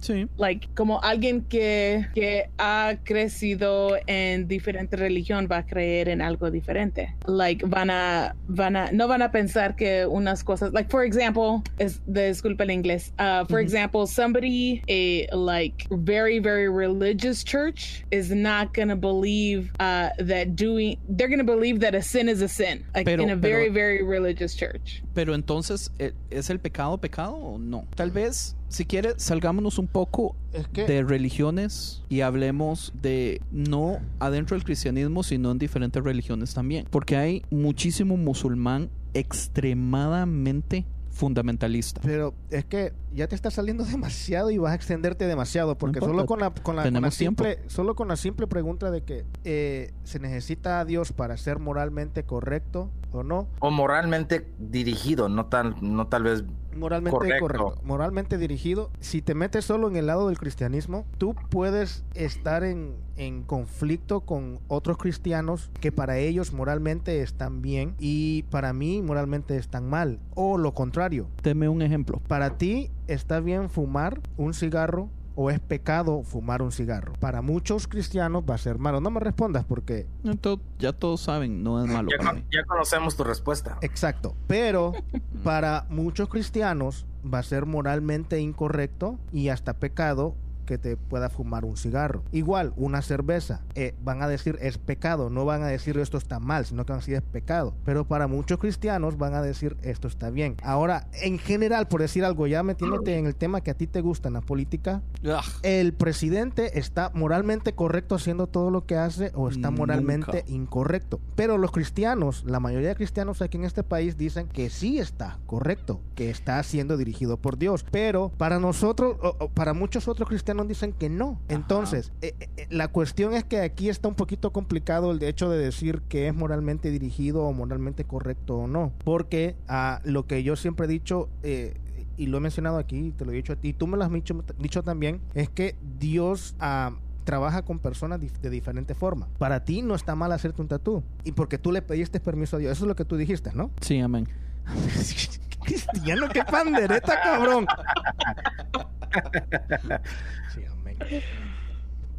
Sí. Like, como alguien que, que ha crecido en diferente religión va a creer en algo diferente. Like, van a, van a, no van a pensar que unas cosas, like, for example, es, disculpa el inglés, uh, for example, somebody, a, like, very, very religious church is not gonna believe uh, that doing, they're gonna believe that a sin is a sin, like, Pero- in a very, pero- very religious church. Pero entonces, ¿e- ¿es el pecado pecado o no? Tal vez, si quiere, salgámonos un poco Es que de religiones y hablemos de no adentro del cristianismo, sino en diferentes religiones también. Porque hay muchísimo musulmán extremadamente fundamentalista. Pero es que ya te está saliendo demasiado y vas a extenderte demasiado porque solo con la, con la, con la tiempo. simple solo con la simple pregunta de que eh, se necesita a Dios para ser moralmente correcto o no O moralmente dirigido, no tal, no tal vez. Moralmente Correcto. correcto moralmente dirigido si te metes solo en el lado del cristianismo tú puedes estar en, en conflicto con otros cristianos que para ellos moralmente están bien y para mí moralmente están mal o lo contrario Deme un ejemplo. para ti está bien fumar un cigarro o es pecado fumar un cigarro. Para muchos cristianos va a ser malo. No me respondas porque Entonces, ya todos saben, no es malo Ya, para con- mí. ya conocemos tu respuesta. exacto, pero para muchos cristianos va a ser moralmente incorrecto y hasta pecado que te pueda fumar un cigarro. Igual, una cerveza. eh, van a decir es pecado, no van a decir esto está mal, sino que van a decir es pecado. Pero para muchos cristianos van a decir esto está bien. Ahora, en general, por decir algo, ya metiéndote en el tema que a ti te gusta en la política, Ugh. el presidente está moralmente correcto haciendo todo lo que hace o está moralmente Nunca. incorrecto. Pero los cristianos, la mayoría de cristianos aquí en este país dicen que sí está correcto, que está siendo dirigido por Dios. Pero para nosotros, o- o para muchos otros cristianos dicen que no. Entonces, eh, eh, la cuestión es que aquí está un poquito complicado el hecho de decir que es moralmente dirigido o moralmente correcto o no. Porque ah, lo que yo siempre he dicho... eh, y lo he mencionado aquí, te lo he dicho a ti, y tú me lo has dicho, dicho también, es que Dios ah, trabaja con personas de diferente forma. Para ti no está mal hacerte un tatú, y porque tú le pediste permiso a Dios, eso es lo que tú dijiste, ¿no? Sí, amén. Cristiano, qué pandereta, cabrón. Sí, amén.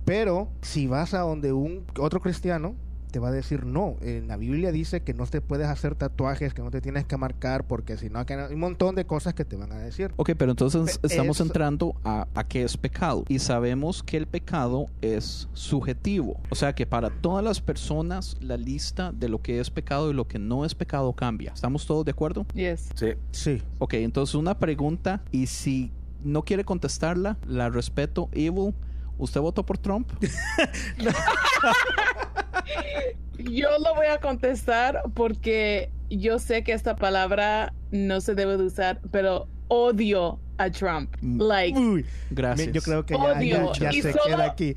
Pero si vas a donde un otro cristiano te va a decir no, en la Biblia dice que no te puedes hacer tatuajes, que no te tienes que marcar porque si no hay un montón de cosas que te van a decir. Ok, pero entonces Pe- estamos es- entrando a, a qué es pecado. Y sabemos que el pecado es subjetivo. O sea que para todas las personas la lista de lo que es pecado y lo que no es pecado cambia. ¿Estamos todos de acuerdo? Yes. Sí. Sí. Ok, entonces una pregunta y si no quiere contestarla, la respeto. Evil, ¿usted votó por Trump? Yo lo voy a contestar porque yo sé que esta palabra no se debe de usar, pero odio a Trump. Mm. Like, Uy, Gracias. yo creo que ya, Odio. ya- ya Y se solo- queda aquí.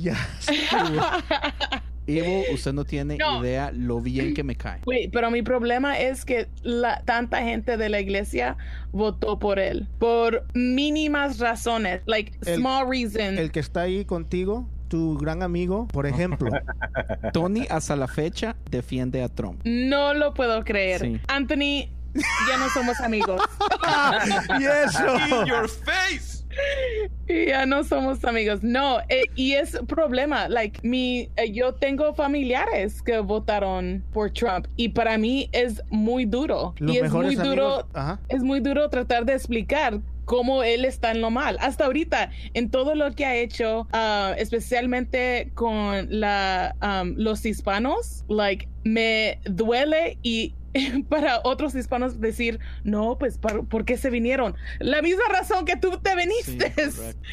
Ya. Evil, usted no tiene No. idea lo bien que me cae. Wait, pero mi problema es que la, tanta gente de la iglesia votó por él por mínimas razones, like El- small reasons. El que está ahí contigo, tu gran amigo, por ejemplo. Tony hasta la fecha defiende a Trump. No lo puedo creer. Sí. Anthony, ya no somos amigos. y eso. face! Ya no somos amigos. No, eh, y es problema. Like, mi, eh, yo tengo familiares que votaron por Trump y para mí es muy duro. Los y es muy duro. amigos- Ajá. Es muy duro tratar de explicar cómo él está en lo mal. Hasta ahorita, en todo lo que ha hecho, ah, especialmente con la, um, los hispanos, like, me duele y para otros hispanos decir, no, pues, ¿por, ¿por qué se vinieron? La misma razón que tú te viniste.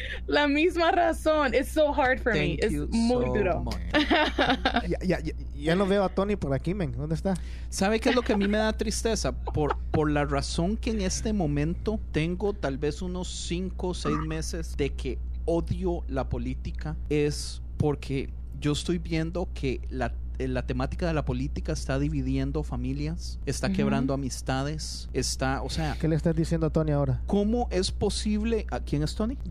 la misma razón. It's so hard for me. Es muy so duro. Ya, ya, ya, ya no veo a Tony por aquí, men. ¿Dónde está? ¿Sabe qué es lo que a mí me da tristeza? Por, por la razón que en este momento tengo tal vez unos 5 o 6 meses de que odio la política es porque yo estoy viendo que la, la temática de la política está dividiendo familias, está quebrando amistades, está, o sea, ¿Qué le estás diciendo a Tony ahora? ¿Cómo es posible... ¿A quién es Tony?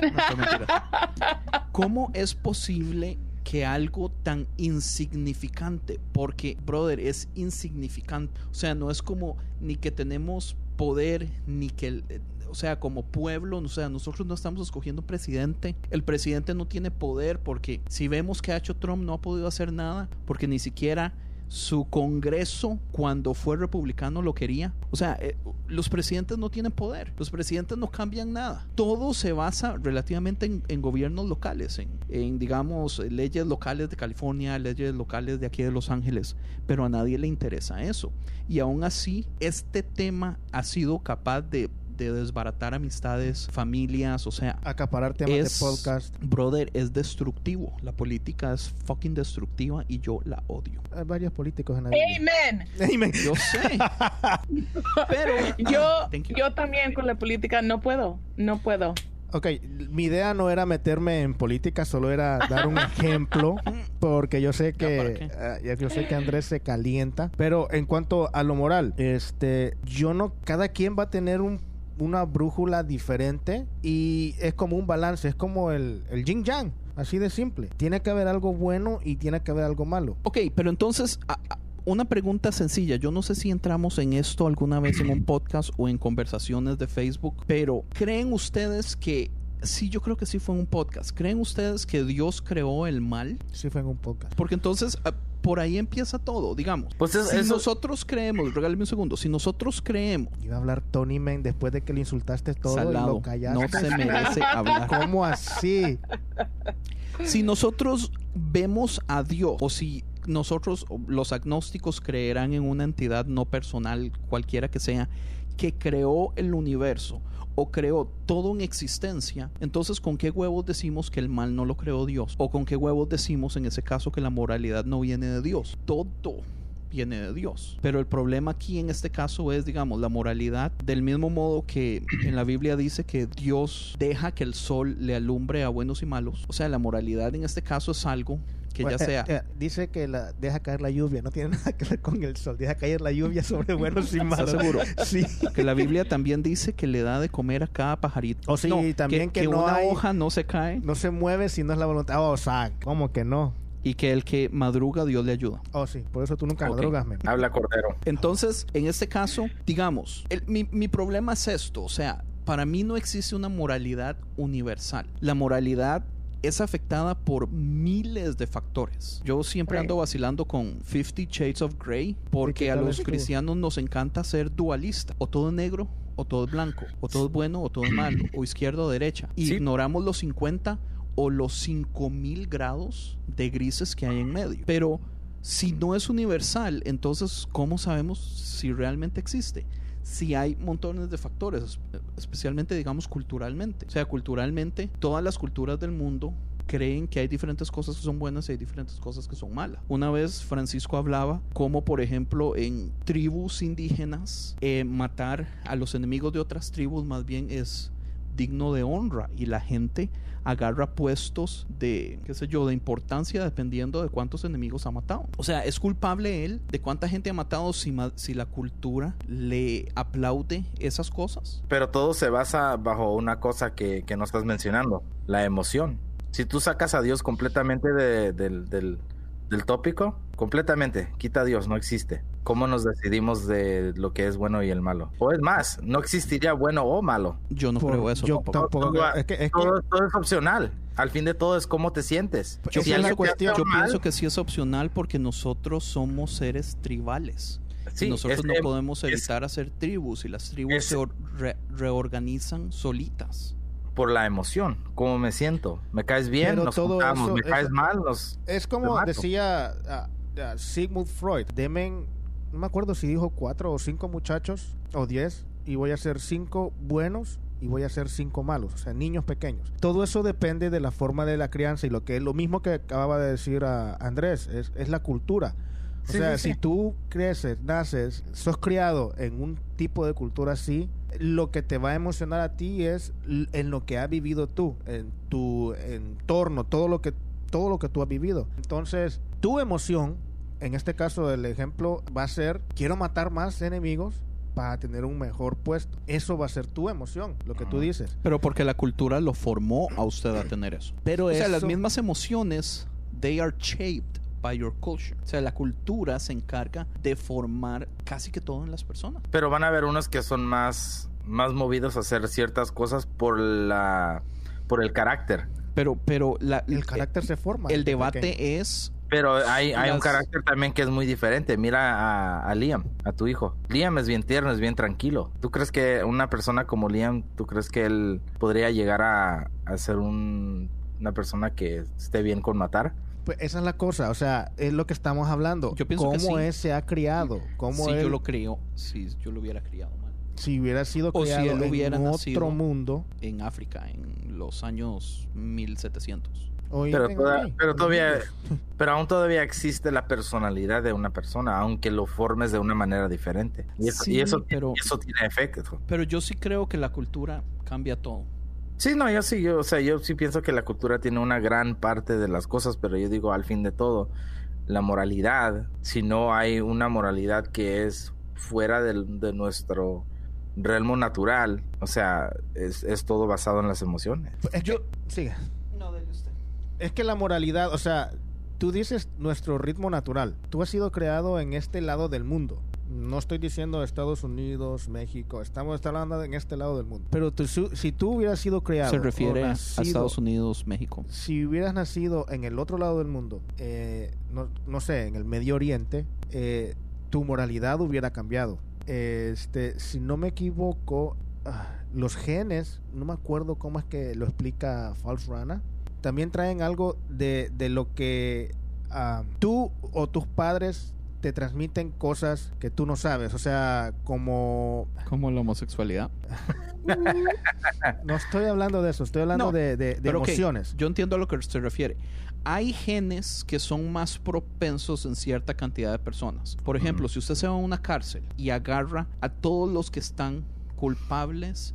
No, fue mentira. ¿Cómo es posible que algo tan insignificante, porque, brother, es insignificante. O sea, no es como ni que tenemos poder, ni que... el- O sea, como pueblo, o sea, nosotros no estamos escogiendo presidente. El presidente no tiene poder porque si vemos que ha hecho Trump no ha podido hacer nada porque ni siquiera su Congreso cuando fue republicano lo quería. O sea, eh, los presidentes no tienen poder, los presidentes no cambian nada. Todo se basa relativamente en, en gobiernos locales, en, en, digamos, leyes locales de California, leyes locales de aquí de Los Ángeles, pero a nadie le interesa eso. Y aún así, este tema ha sido capaz de, de desbaratar amistades, familias, o sea, Acaparar temas es, de podcast. brother, es destructivo. La política es fucking destructiva y yo la odio. Hay varios políticos en la Biblia. Amen. Amen. Yo sé. Pero Yo, Thank you. yo también con la política no puedo, no puedo. Ok, mi idea no era meterme en política, solo era dar un ejemplo, porque yo sé ¿Ya para que qué? ah, ya- yo sé que Andrés se calienta, pero en cuanto a lo moral, este, yo no, cada quien va a tener un- una brújula diferente y es como un balance, es como el, el yin yang, así de simple. Tiene que haber algo bueno y tiene que haber algo malo. Ok, pero entonces, a- a- una pregunta sencilla. Yo no sé si entramos en esto alguna vez en un podcast o en conversaciones de Facebook, pero ¿creen ustedes que... Sí, yo creo que sí fue en un podcast. ¿Creen ustedes que Dios creó el mal? Sí fue en un podcast. Porque entonces ah, por ahí empieza todo, digamos. Pues es- si eso- nosotros creemos, regálame un segundo, si nosotros creemos, Iba a hablar Tony Man después de que le insultaste todo y salado, lo callaste. no se merece hablar. ¿Cómo así? Si nosotros vemos a Dios o si nosotros, los agnósticos, creerán en una entidad no personal, cualquiera que sea, que creó el universo o creó todo en existencia, entonces ¿con qué huevos decimos que el mal no lo creó Dios? ¿O con qué huevos decimos en ese caso que la moralidad no viene de Dios? Todo viene de Dios. Pero el problema aquí en este caso es, digamos, la moralidad, del mismo modo que en la Biblia dice que Dios deja que el sol le alumbre a buenos y malos. O sea, la moralidad en este caso es algo que ya Bueno, sea... eh, dice que la, deja caer la lluvia, no tiene nada que ver con el sol, deja caer la lluvia sobre buenos y malos. ¿Estás seguro? Sí. Que la Biblia también dice que le da de comer a cada pajarito. O sí, también que no una hay- hoja no se cae No se mueve si no es la voluntad. Oh, o sea, ¿cómo que no? y que el que madruga Dios le ayuda. Oh, sí, por eso tú nunca Ok. madrugas, men. Habla Cordero. Entonces, en este caso, digamos, el- mi, mi problema es esto, o sea, para mí no existe una moralidad universal. La moralidad es afectada por miles de factores. Yo siempre ando vacilando con 50 Shades of Grey porque a los cristianos nos encanta ser dualista. O todo es negro o todo es blanco. O todo es bueno o todo es malo. O izquierda o derecha. Sí. Ignoramos los 50 o los 5000 grados de grises que hay en medio. Pero si no es universal, entonces, ¿cómo sabemos si realmente existe? Si hay montones de factores, especialmente, digamos, culturalmente. O sea, culturalmente, todas las culturas del mundo creen que hay diferentes cosas que son buenas y hay diferentes cosas que son malas. Una vez Francisco hablaba como, por ejemplo, en tribus indígenas, eh, matar a los enemigos de otras tribus más bien es digno de honra y la gente agarra puestos de, qué sé yo, de importancia dependiendo de cuántos enemigos ha matado. O sea, ¿es culpable él de cuánta gente ha matado si, si la cultura le aplaude esas cosas? Pero todo se basa bajo una cosa que, que no estás mencionando, la emoción. Si tú sacas a Dios completamente de- del- del tópico, completamente, quita a Dios, no existe. ¿Cómo nos decidimos de lo que es bueno y el malo? O es más, no existiría bueno o malo. Yo no Por- creo eso yo tampoco. tampoco. Todo, es que- es que- todo- todo es opcional. Al fin de todo es cómo te sientes. Yo, pienso, cuestión. yo mal, pienso que sí es opcional porque nosotros somos seres tribales. sí, y nosotros es no podemos es evitar hacer tribus y las tribus es- se or- re- reorganizan solitas. Por la emoción, cómo me siento. Me caes bien, Pero nos todo juntamos. eso- me caes eso- mal, nos... Es como decía ah, ah, Sigmund Freud. Demen, no me acuerdo si dijo cuatro o cinco muchachos o diez, y voy a hacer cinco buenos y voy a hacer cinco malos, o sea, niños pequeños. Todo eso depende de la forma de la crianza y lo que es lo mismo que acababa de decir a Andrés, es, es la cultura. O Sí, sea, sí, sí. si tú creces, naces, sos criado en un tipo de cultura así, lo que te va a emocionar a ti es en lo que has vivido tú, en tu entorno, todo lo que todo lo que tú has vivido. Entonces, tu emoción, en este caso el ejemplo va a ser quiero matar más enemigos para tener un mejor puesto. Eso va a ser tu emoción, lo que tú Ah. dices. Pero porque la cultura lo formó a usted a tener eso. Pero O sea, las eso- mismas emociones they are shaped by your culture. O sea, la cultura se encarga de formar casi que todo en las personas. Pero van a haber unos que son más, más movidos a hacer ciertas cosas por la por el carácter. Pero, pero la- El carácter se forma. el debate es Pero hay, hay un carácter también que es muy diferente. Mira a, a Liam, a tu hijo. Liam es bien tierno, es bien tranquilo. ¿Tú crees que una persona como Liam, tú crees que él podría llegar a, a ser un- una persona que esté bien con matar? Pues esa es la cosa, o sea, es lo que estamos hablando. Yo pienso ¿Cómo que sí. él se ha criado? ¿Cómo si él, yo lo creo, si yo lo hubiera criado mal. si hubiera sido O si criado él hubiera en nacido- otro mundo? En África, en los años 1700. o Pero, toda- todavía, pero aún todavía existe la personalidad de una persona, aunque lo formes de una manera diferente. Y eso, y Sí, eso, pero- y eso tiene efecto. Pero yo sí creo que la cultura cambia todo. Sí, no, yo sí, yo, o sea, yo sí pienso que la cultura tiene una gran parte de las cosas, pero yo digo, al fin de todo, la moralidad, si no hay una moralidad que es fuera del- de nuestro realmo natural, o sea, es, es todo basado en las emociones. Es que, sigue. Es que la moralidad, o sea, tú dices nuestro ritmo natural. Tú has sido creado en este lado del mundo. No estoy diciendo Estados Unidos, México. Estamos hablando en este lado del mundo. Pero tú- si tú hubieras sido creado. Se refiere a Estados Unidos, México. Si hubieras nacido en el otro lado del mundo, eh, no, no sé, en el Medio Oriente, eh, tu moralidad hubiera cambiado. Este, si no me equivoco, ah, los genes, no me acuerdo cómo es que lo explica False Rana, también traen algo de, de lo que ah, tú o tus padres te transmiten cosas que tú no sabes. O sea, como... Como la homosexualidad. No estoy hablando de eso, estoy hablando No, de, de- de Pero ok, emociones. yo entiendo a lo que se refiere. Hay genes que son más propensos en cierta cantidad de personas. Por ejemplo, si usted se va a una cárcel y agarra a todos los que están culpables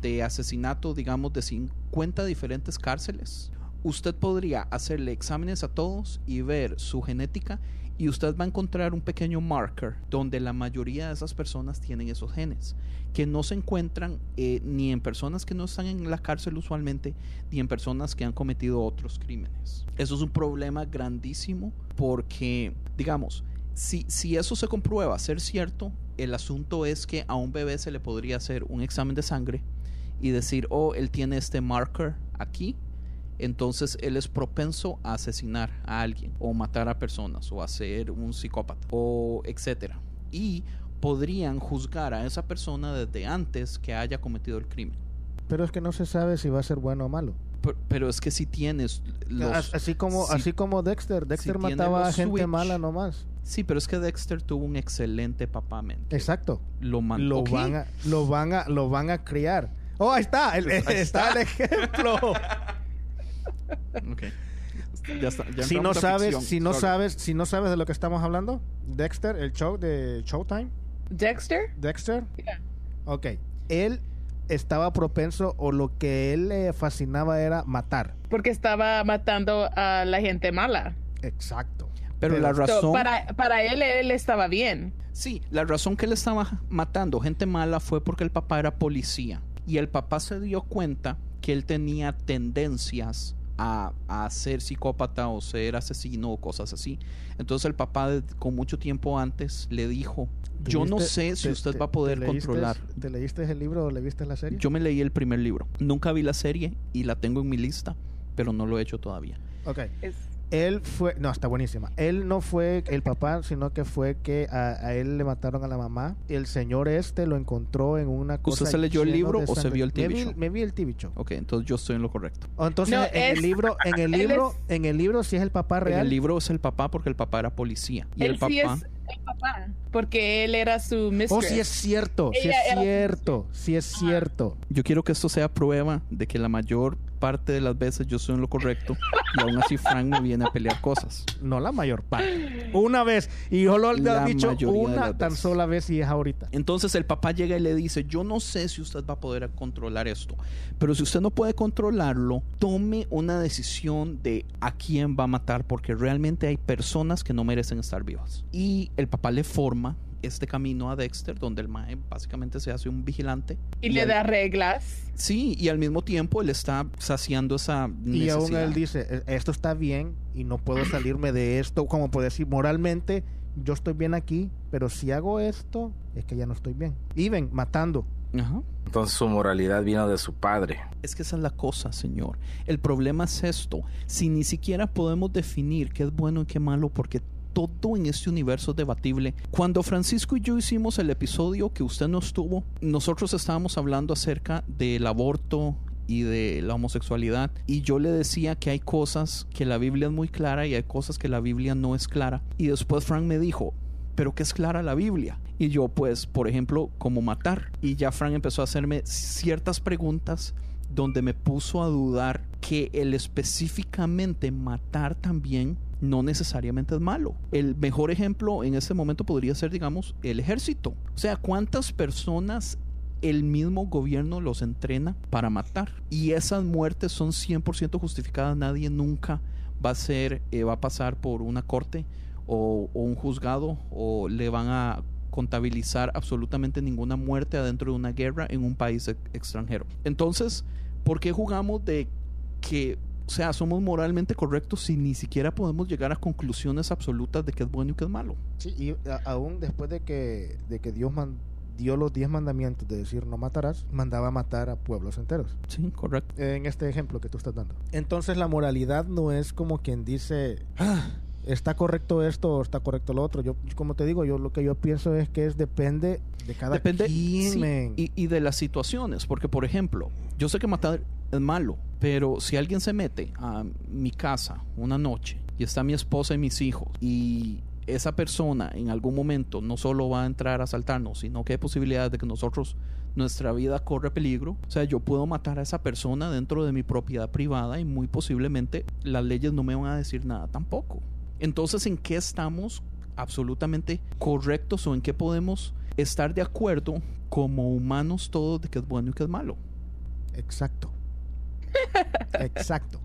de asesinato, digamos, de 50 diferentes cárceles, usted podría hacerle exámenes a todos y ver su genética y usted va a encontrar un pequeño marker donde la mayoría de esas personas tienen esos genes que no se encuentran eh, ni en personas que no están en la cárcel usualmente ni en personas que han cometido otros crímenes. Eso es un problema grandísimo porque, digamos, si, si eso se comprueba ser cierto, el asunto es que a un bebé se le podría hacer un examen de sangre y decir, oh, él tiene este marker aquí, entonces él es propenso a asesinar a alguien o matar a personas o a ser un psicópata o etcétera. Y podrían juzgar a esa persona desde antes que haya cometido el crimen. Pero es que no se sabe si va a ser bueno o malo. Pero, pero es que si tienes los... Así como si- así como Dexter, Dexter mataba a gente switch. mala nomás. Sí, pero es que Dexter tuvo un excelente papá, que Exacto. Lo mandó. Lo van a lo van a lo van a criar. Oh, ahí está, el- está el ejemplo. Ya está, ya si no sabes, ficción. si no Sorry. sabes, si no sabes de lo que estamos hablando, Dexter, el show de Showtime, Dexter? Dexter. Yeah. Ok, él estaba propenso o lo que él le fascinaba era matar. Porque estaba matando a la gente mala. Exacto. Pero, pero- la So, razón... para, para él, él estaba bien. Sí, la razón que él estaba matando gente mala fue porque el papá era policía. Y el papá se dio cuenta que él tenía tendencias a, a ser psicópata o ser asesino o cosas así. Entonces el papá de- con mucho tiempo antes le dijo, yo no ¿Tuviste- sé si te- usted te- va a poder te leíste- controlar. ¿Te leíste el libro o le viste la serie? Yo me leí el primer libro. Nunca vi la serie y la tengo en mi lista, pero no lo he hecho todavía. Ok. Es- Él fue, no, está buenísima. Él no fue el papá, sino que fue que a, a él le mataron a la mamá. El señor este lo encontró en una cosa. se leyó el libro o se vio el Me TV vi-? Me vi el TV show. Ok, entonces yo estoy en lo correcto. O Entonces, No, en el libro, en el libro, es- en el libro, si es el papá En real. el libro es el papá porque el papá era policía. Y él el papá... sí es el papá. Porque él era su mistress. Oh, sí es cierto, sí Ella es era- cierto, sí es cierto. Yo quiero que esto sea prueba de que la mayor parte de las veces yo soy en lo correcto y aún así Frank me viene a pelear cosas. No la mayor parte. Una vez. Y yo lo he La dicho mayoría de una las tan veces. sola vez y es ahorita. Entonces el papá llega y le dice, yo no sé si usted va a poder controlar esto, pero si usted no puede controlarlo, tome una decisión de a quién va a matar, porque realmente hay personas que no merecen estar vivas. Y el papá le forma este camino a Dexter, donde el mae básicamente se hace un vigilante. Y, le al- da reglas. Sí, y al mismo tiempo él está saciando esa Y aún necesidad. él dice, "E- esto está bien y no puedo salirme de esto, como puede decir, moralmente yo estoy bien aquí, pero si hago esto, es que ya no estoy bien. Y ven, matando. Ajá. Entonces su moralidad vino de su padre. Es que esa es la cosa, señor. El problema es esto. Si ni siquiera podemos definir qué es bueno y qué malo, porque todo en este universo debatible. Cuando Francisco y yo hicimos el episodio que usted no estuvo, nosotros estábamos hablando acerca del aborto y de la homosexualidad y yo le decía que hay cosas que la Biblia es muy clara y hay cosas que la Biblia no es clara. Y después Frank me dijo pero que es clara la Biblia y yo pues por ejemplo como matar. Y ya Frank empezó a hacerme ciertas preguntas donde me puso a dudar que el específicamente matar también no necesariamente es malo. El mejor ejemplo en este momento podría ser, digamos, el ejército. O sea, ¿cuántas personas el mismo gobierno los entrena para matar? Y esas muertes son 100% justificadas. Nadie nunca va a ser, eh, va a pasar por una corte o, o un juzgado o le van a contabilizar absolutamente ninguna muerte adentro de una guerra en un país ex- extranjero. Entonces, ¿por qué jugamos de que, o sea, somos moralmente correctos si ni siquiera podemos llegar a conclusiones absolutas de qué es bueno y qué es malo? Sí, y a- aún después de que, de que Dios man- dio los diez mandamientos de decir no matarás, mandaba a matar a pueblos enteros. Sí, correcto. En este ejemplo que tú estás dando. Entonces la moralidad no es como quien dice, "Ah, está correcto esto o está correcto lo otro. Yo, como te digo, yo lo que yo pienso es que es depende de cada Depende quien, sí, men. y, y de las situaciones, porque por ejemplo, yo sé que matar es malo, pero si alguien se mete a mi casa una noche y está mi esposa y mis hijos y esa persona en algún momento no solo va a entrar a asaltarnos, sino que hay posibilidades de que nosotros nuestra vida corre peligro. O sea, yo puedo matar a esa persona dentro de mi propiedad privada y muy posiblemente las leyes no me van a decir nada tampoco. Entonces, ¿en qué estamos absolutamente correctos o en qué podemos estar de acuerdo como humanos todos de qué es bueno y qué es malo? Exacto. Exacto.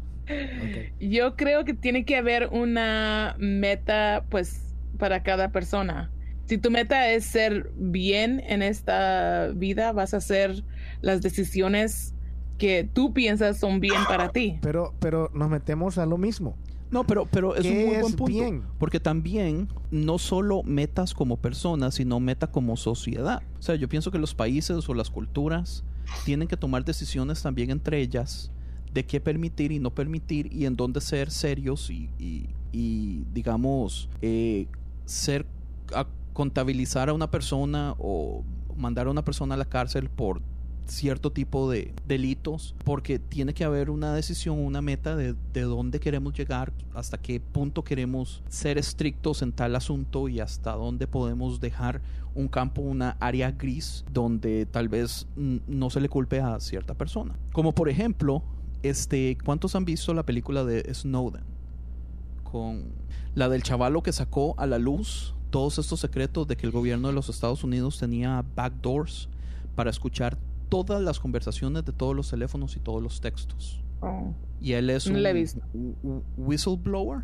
Yo creo que tiene que haber una meta, pues, para cada persona. Si tu meta es ser bien en esta vida, vas a hacer las decisiones que tú piensas son bien para ti. Pero, pero nos metemos a lo mismo. No, pero, pero es un ¿Qué muy buen punto. bien? Porque también no solo metas como personas, sino meta como sociedad. O sea, yo pienso que los países o las culturas tienen que tomar decisiones también entre ellas de qué permitir y no permitir y en dónde ser serios y, digamos, eh, ser a contabilizar a una persona o mandar a una persona a la cárcel por cierto tipo de delitos porque tiene que haber una decisión, una meta de, de dónde queremos llegar, hasta qué punto queremos ser estrictos en tal asunto y hasta dónde podemos dejar un campo, una área gris donde tal vez no se le culpe a cierta persona. Como por ejemplo, este, ¿cuántos han visto la película de Snowden? Con la del chavalo que sacó a la luz todos estos secretos de que el gobierno de los Estados Unidos tenía backdoors para escuchar todas las conversaciones de todos los teléfonos y todos los textos. Oh. Y él es un whistleblower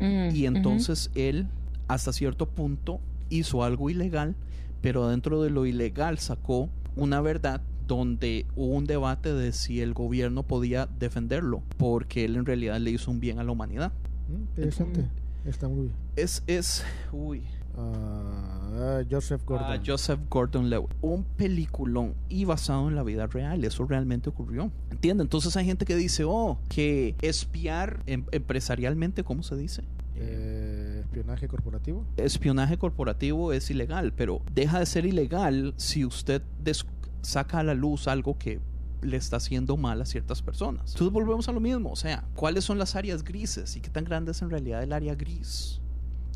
Mm, y entonces él hasta cierto punto hizo algo ilegal, pero dentro de lo ilegal sacó una verdad donde hubo un debate de si el gobierno podía defenderlo, porque él en realidad le hizo un bien a la humanidad. Mm, Interesante. Está muy bien. Es, es, uy, Ah, Joseph Gordon. a Joseph Gordon-Levitt. Un peliculón y basado en la vida real. Eso realmente ocurrió. ¿Entiendes? Entonces hay gente que dice, oh, que espiar em- empresarialmente, ¿cómo se dice? Eh, espionaje corporativo. espionaje corporativo es ilegal, pero deja de ser ilegal si usted des- saca a la luz algo que le está haciendo mal a ciertas personas. Entonces volvemos a lo mismo, o sea, ¿cuáles son las áreas grises y qué tan grande es en realidad el área gris?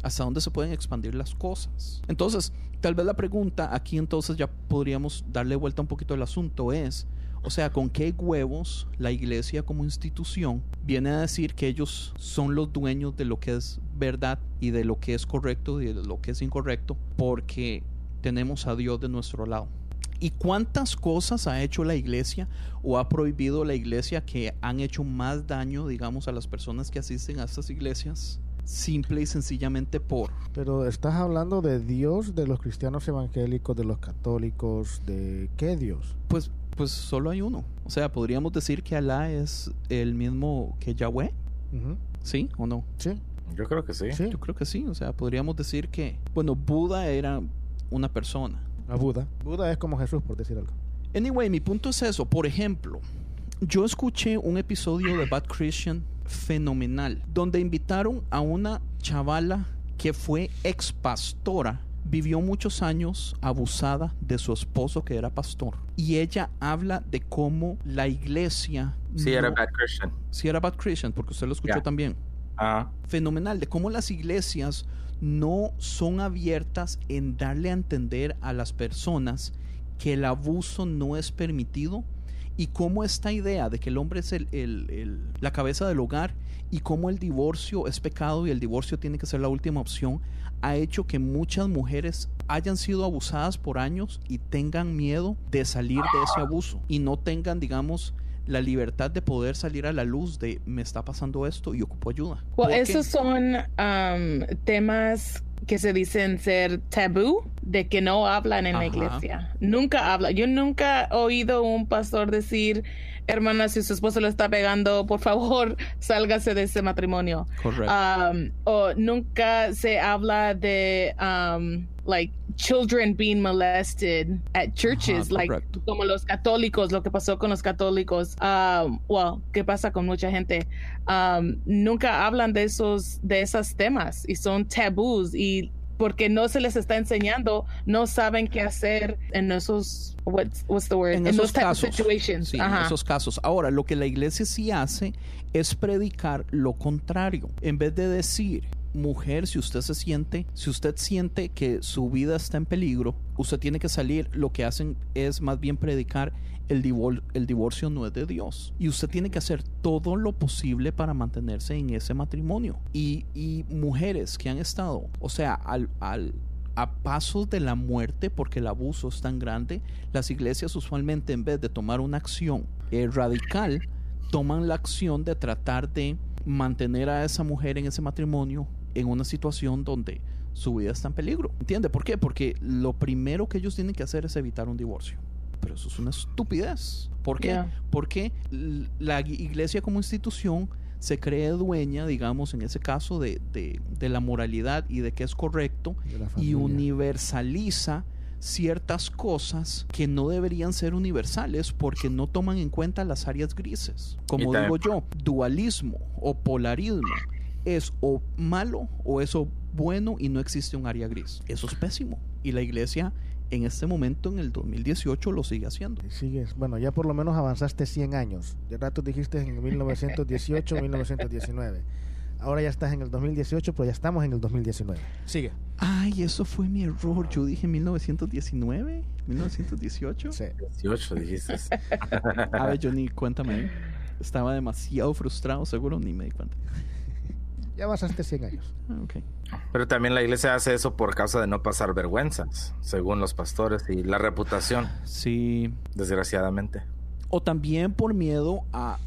¿Hasta dónde se pueden expandir las cosas? Entonces, tal vez la pregunta aquí entonces ya podríamos darle vuelta un poquito al asunto es, o sea, ¿con qué huevos la iglesia como institución viene a decir que ellos son los dueños de lo que es verdad y de lo que es correcto y de lo que es incorrecto? Porque tenemos a Dios de nuestro lado. ¿Y cuántas cosas ha hecho la iglesia o ha prohibido la iglesia que han hecho más daño, digamos, a las personas que asisten a estas iglesias simple y sencillamente por. Pero estás hablando de Dios, de los cristianos evangélicos, de los católicos, de qué Dios? Pues, pues solo hay uno. O sea, podríamos decir que Alá es el mismo que Yahweh. ¿sí o no? Sí, Yo creo que sí. sí. Yo creo que sí. O sea, podríamos decir que, bueno, Buda era una persona. A Buda. Buda es como Jesús, por decir algo. Anyway, mi punto es eso. Por ejemplo, yo escuché un episodio de Bad Christian fenomenal, donde invitaron a una chavala que fue ex pastora, vivió muchos años abusada de su esposo que era pastor. Y ella habla de cómo la iglesia... Sí, era Bad Christian. Sí, era Bad Christian, porque usted lo escuchó también Ah, fenomenal de cómo las iglesias no son abiertas en darle a entender a las personas que el abuso no es permitido y cómo esta idea de que el hombre es el- el- el- la cabeza del hogar y cómo el divorcio es pecado y el divorcio tiene que ser la última opción ha hecho que muchas mujeres hayan sido abusadas por años y tengan miedo de salir de ese abuso y no tengan, digamos, la libertad de poder salir a la luz de me está pasando esto y ocupo ayuda. Well, esos son um, temas que se dicen ser tabú, de que no hablan en Ajá. la iglesia. Nunca habla. Yo nunca he oído un pastor decir, hermana, si su esposo le está pegando, por favor, sálgase de ese matrimonio. Correcto. Um, o nunca se habla de um, like children being molested at churches, Ajá, like correcto. como los católicos, lo que pasó con los católicos, um, well, qué pasa con mucha gente, um, nunca hablan de esos, de esos temas y son tabús y porque no se les está enseñando, no saben qué hacer en esos, what's, what's the word, en esos casos. situations. Sí, en esos casos. Ahora, lo que la iglesia sí hace es predicar lo contrario. En vez de decir, mujer, si usted se siente, si usted siente que su vida está en peligro, usted tiene que salir, lo que hacen es más bien predicar el, divor- el divorcio no es de Dios. Y usted tiene que hacer todo lo posible para mantenerse en ese matrimonio. Y, y mujeres que han estado, o sea, al, al, a pasos de la muerte porque el abuso es tan grande, las iglesias usualmente en vez de tomar una acción eh, radical, toman la acción de tratar de mantener a esa mujer en ese matrimonio en una situación donde su vida está en peligro. ¿Entiende? ¿Por qué? Porque lo primero que ellos tienen que hacer es evitar un divorcio. Pero eso es una estupidez. ¿Por qué? Yeah. Porque la iglesia como institución se cree dueña, digamos, en ese caso, de, de- de la moralidad y de que es correcto y universaliza ciertas cosas que no deberían ser universales porque no toman en cuenta las áreas grises. Como digo yo, dualismo o polarismo es o malo o eso bueno y no existe un área gris. Eso es pésimo. Y la iglesia en este momento, en el 2018, lo sigue haciendo. Sigues, bueno, ya por lo menos avanzaste 100 años. De rato dijiste en 1918, 1919. Ahora ya estás en el 2018, pero ya estamos en el 2019. Sigue. Ay, eso fue mi error. Yo dije 1919, 1918. Sí. 18 dijiste. A ver, Johnny, cuéntame. Estaba demasiado frustrado, seguro ni me di cuenta. Ya avanzaste 100 años. Ah, ok. Pero también la iglesia hace eso por causa de no pasar vergüenzas, según los pastores, y la reputación, Sí. desgraciadamente. O también por miedo a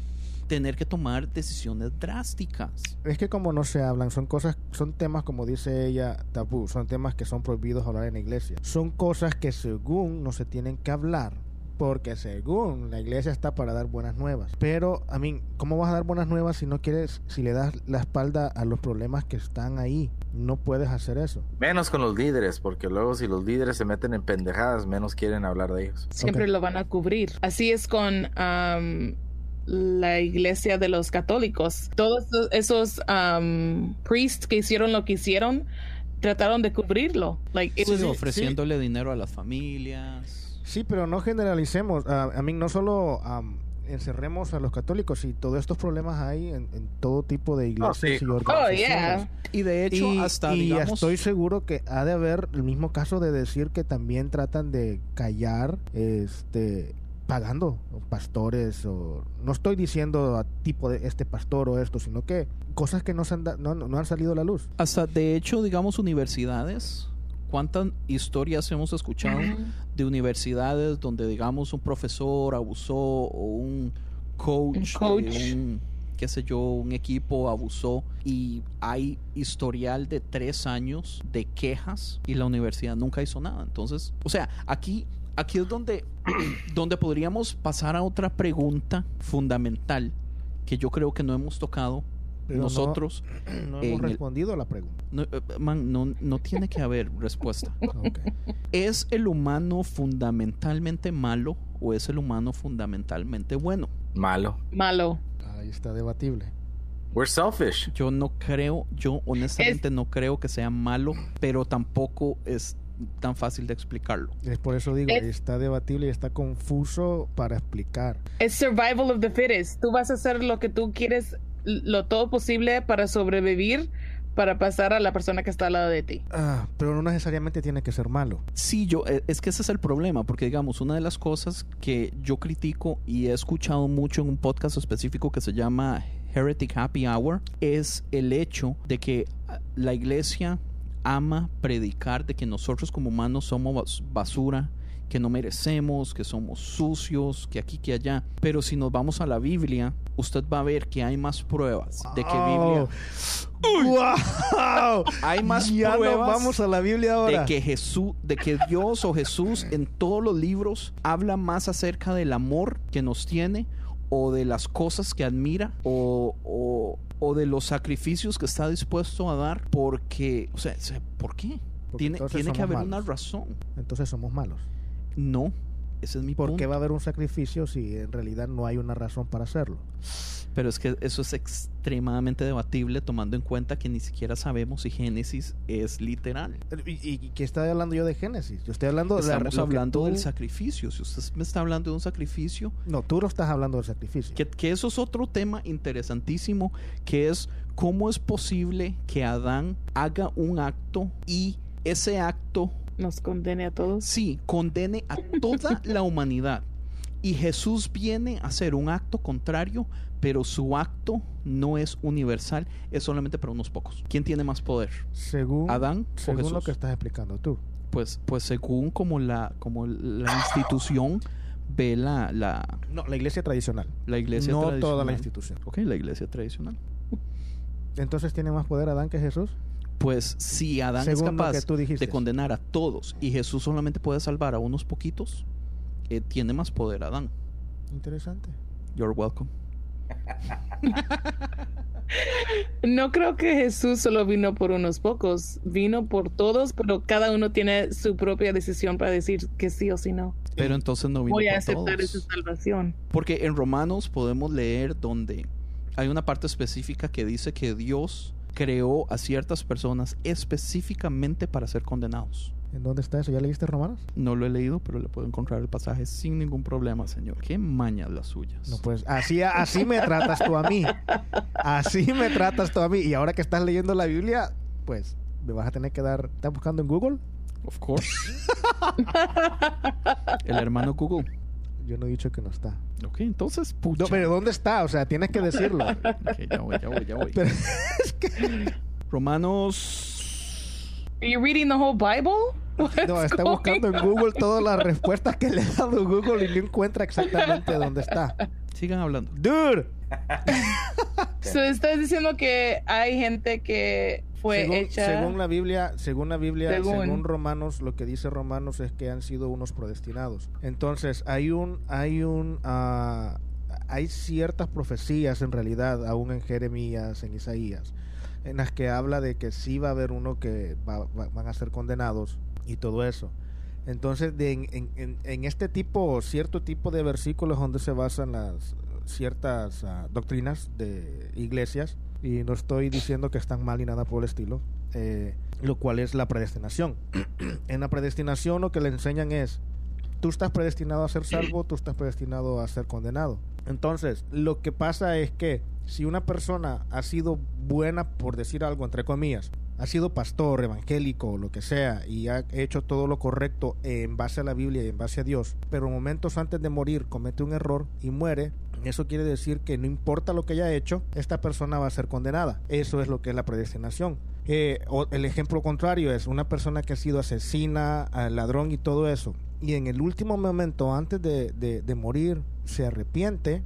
tener que tomar decisiones drásticas. Es que como no se hablan, son cosas, son temas como dice ella, tabú, son temas que son prohibidos hablar en la iglesia. Son cosas que según no se tienen que hablar, porque según la iglesia está para dar buenas nuevas. Pero, a mí, ¿cómo vas a dar buenas nuevas si no quieres, si le das la espalda a los problemas que están ahí? No puedes hacer eso. Menos con los líderes, porque luego si los líderes se meten en pendejadas, menos quieren hablar de ellos. siempre Ok. lo van a cubrir. Así es con um, la iglesia de los católicos. Todos esos- um, priests que hicieron lo que hicieron trataron de cubrirlo. Like, it Sí, was- ofreciéndole dinero a las familias. Sí, pero no generalicemos. Ah, a mí no solo am, encerremos a los católicos y todos estos problemas hay en, en todo tipo de iglesias sí. y Oh, organizaciones. yeah. Y de hecho, y, hasta y digamos. estoy seguro que ha de haber el mismo caso de decir que también tratan de callar este pagando pastores o no estoy diciendo a tipo de este pastor o esto sino que cosas que no, se han da- no, no han salido a la luz Hasta de hecho, digamos, universidades. ¿Cuántas historias hemos escuchado de universidades donde, digamos, un profesor abusó o un coach, Un coach. de un qué sé yo, un equipo abusó y hay historial de tres años de quejas y la universidad nunca hizo nada. Entonces, o sea, aquí, aquí es donde, donde podríamos pasar a otra pregunta fundamental que yo creo que no hemos tocado Pero nosotros. No hemos el- respondido a la pregunta. No, eh, man, no, no tiene que haber respuesta. ¿Es el humano fundamentalmente malo o es el humano fundamentalmente bueno? Malo. Malo. Ahí está debatible. We're selfish. Yo no creo, yo honestamente no creo que sea malo, pero tampoco es tan fácil de explicarlo. Es por eso digo, Es- está debatible y está confuso para explicar. Es survival of the fittest. Tú vas a hacer lo que tú quieres, lo todo posible para sobrevivir, para pasar a la persona que está al lado de ti. Ah, pero no necesariamente tiene que ser malo. Sí, yo, eh, es que ese es el problema, porque digamos, una de las cosas que yo critico y he escuchado mucho en un podcast específico que se llama Heretic Happy Hour, es el hecho de que ah, la iglesia ama predicar de que nosotros como humanos somos bas- basura, que no merecemos, que somos sucios, que aquí, que allá. Pero si nos vamos a la Biblia, usted va a ver que hay más pruebas de que Biblia... ¡Wow! Hay más ya pruebas vamos a la Biblia ahora. de que Jesús, de que Dios o Jesús en todos los libros habla más acerca del amor que nos tiene o de las cosas que admira o, o- o de los sacrificios que está dispuesto a dar porque, o sea, ¿por qué? Porque Tiene, tiene que haber una razón. Entonces somos malos. No, ese es mi ¿Por punto. qué va a haber un sacrificio si en realidad no hay una razón para hacerlo? Pero es que eso es extremadamente debatible tomando en cuenta que ni siquiera sabemos si Génesis es literal. ¿Y, qué estoy hablando yo de Génesis? Yo estoy hablando de Estamos hablando tú- del sacrificio. Si usted me está hablando de un sacrificio, No, tú no estás hablando del sacrificio. Que, que eso es otro tema interesantísimo, que es cómo es posible que Adán haga un acto y ese acto, Nos condene a todos. sí, condene a toda la humanidad. Y Jesús viene a hacer un acto contrario, pero su acto no es universal, es solamente para unos pocos. ¿Quién tiene más poder? Según, ¿Adán o según lo Jesús? que estás explicando tú. Pues, pues según como la, como la institución ve la, la, No, la iglesia tradicional. la iglesia no toda la institución. Ok, la iglesia tradicional. Entonces tiene más poder Adán que Jesús. Pues si Adán Según es capaz que tú dijiste. de condenar a todos y Jesús solamente puede salvar a unos poquitos, eh, tiene más poder Adán. Interesante. You're welcome. No creo que Jesús solo vino por unos pocos, vino por todos, pero cada uno tiene su propia decisión para decir que sí o sí no. Pero entonces no vino Voy a por aceptar todos. esa salvación. Porque en Romanos podemos leer donde hay una parte específica que dice que Dios creó a ciertas personas específicamente para ser condenados. ¿En dónde está eso? ¿Ya leíste Romanos? No lo he leído, pero le puedo encontrar el pasaje sin ningún problema, Señor. Qué mañas las suyas. No, pues así, así me tratas tú a mí. Así me tratas tú a mí. Y ahora que estás leyendo la Biblia, pues me vas a tener que dar. ¿Estás buscando en Google? Of course. el hermano Google. Yo no he dicho que no está. Ok, entonces, pucha. No, pero ¿dónde está? O sea, tienes que decirlo. Ok, ya voy, ya voy, ya voy. Pero- Romanos. Are you reading the whole Bible? No, está buscando en Google todas las respuestas que le ha dado Google y no encuentra exactamente dónde está. Sigan hablando. Dude. So, estás diciendo que hay gente que fue según, hecha. según la Biblia, según la Biblia, Según. según. Romanos, lo que dice Romanos es que han sido unos predestinados. Entonces, hay un, hay un, ah, hay ciertas profecías en realidad, aún en Jeremías, en Isaías, en las que habla de que sí va a haber uno que va- va- van a ser condenados y todo eso. Entonces, de, en, en- en- en este tipo, cierto tipo de versículos donde se basan las ciertas ah, doctrinas de iglesias, y no estoy diciendo que están mal ni nada por el estilo, eh, lo cual es la predestinación. en la predestinación lo que le enseñan es, tú estás predestinado a ser salvo, tú estás predestinado a ser condenado. Entonces, lo que pasa es que si una persona ha sido buena, por decir algo, entre comillas, ha sido pastor, evangélico, lo que sea, y ha hecho todo lo correcto en base a la Biblia y en base a Dios, pero momentos antes de morir comete un error y muere, eso quiere decir que no importa lo que haya hecho, esta persona va a ser condenada. Eso es lo que es la predestinación. Eh, o el ejemplo contrario es una persona que ha sido asesina, eh, ladrón y todo eso, y en el último momento antes de, de- de morir se arrepiente,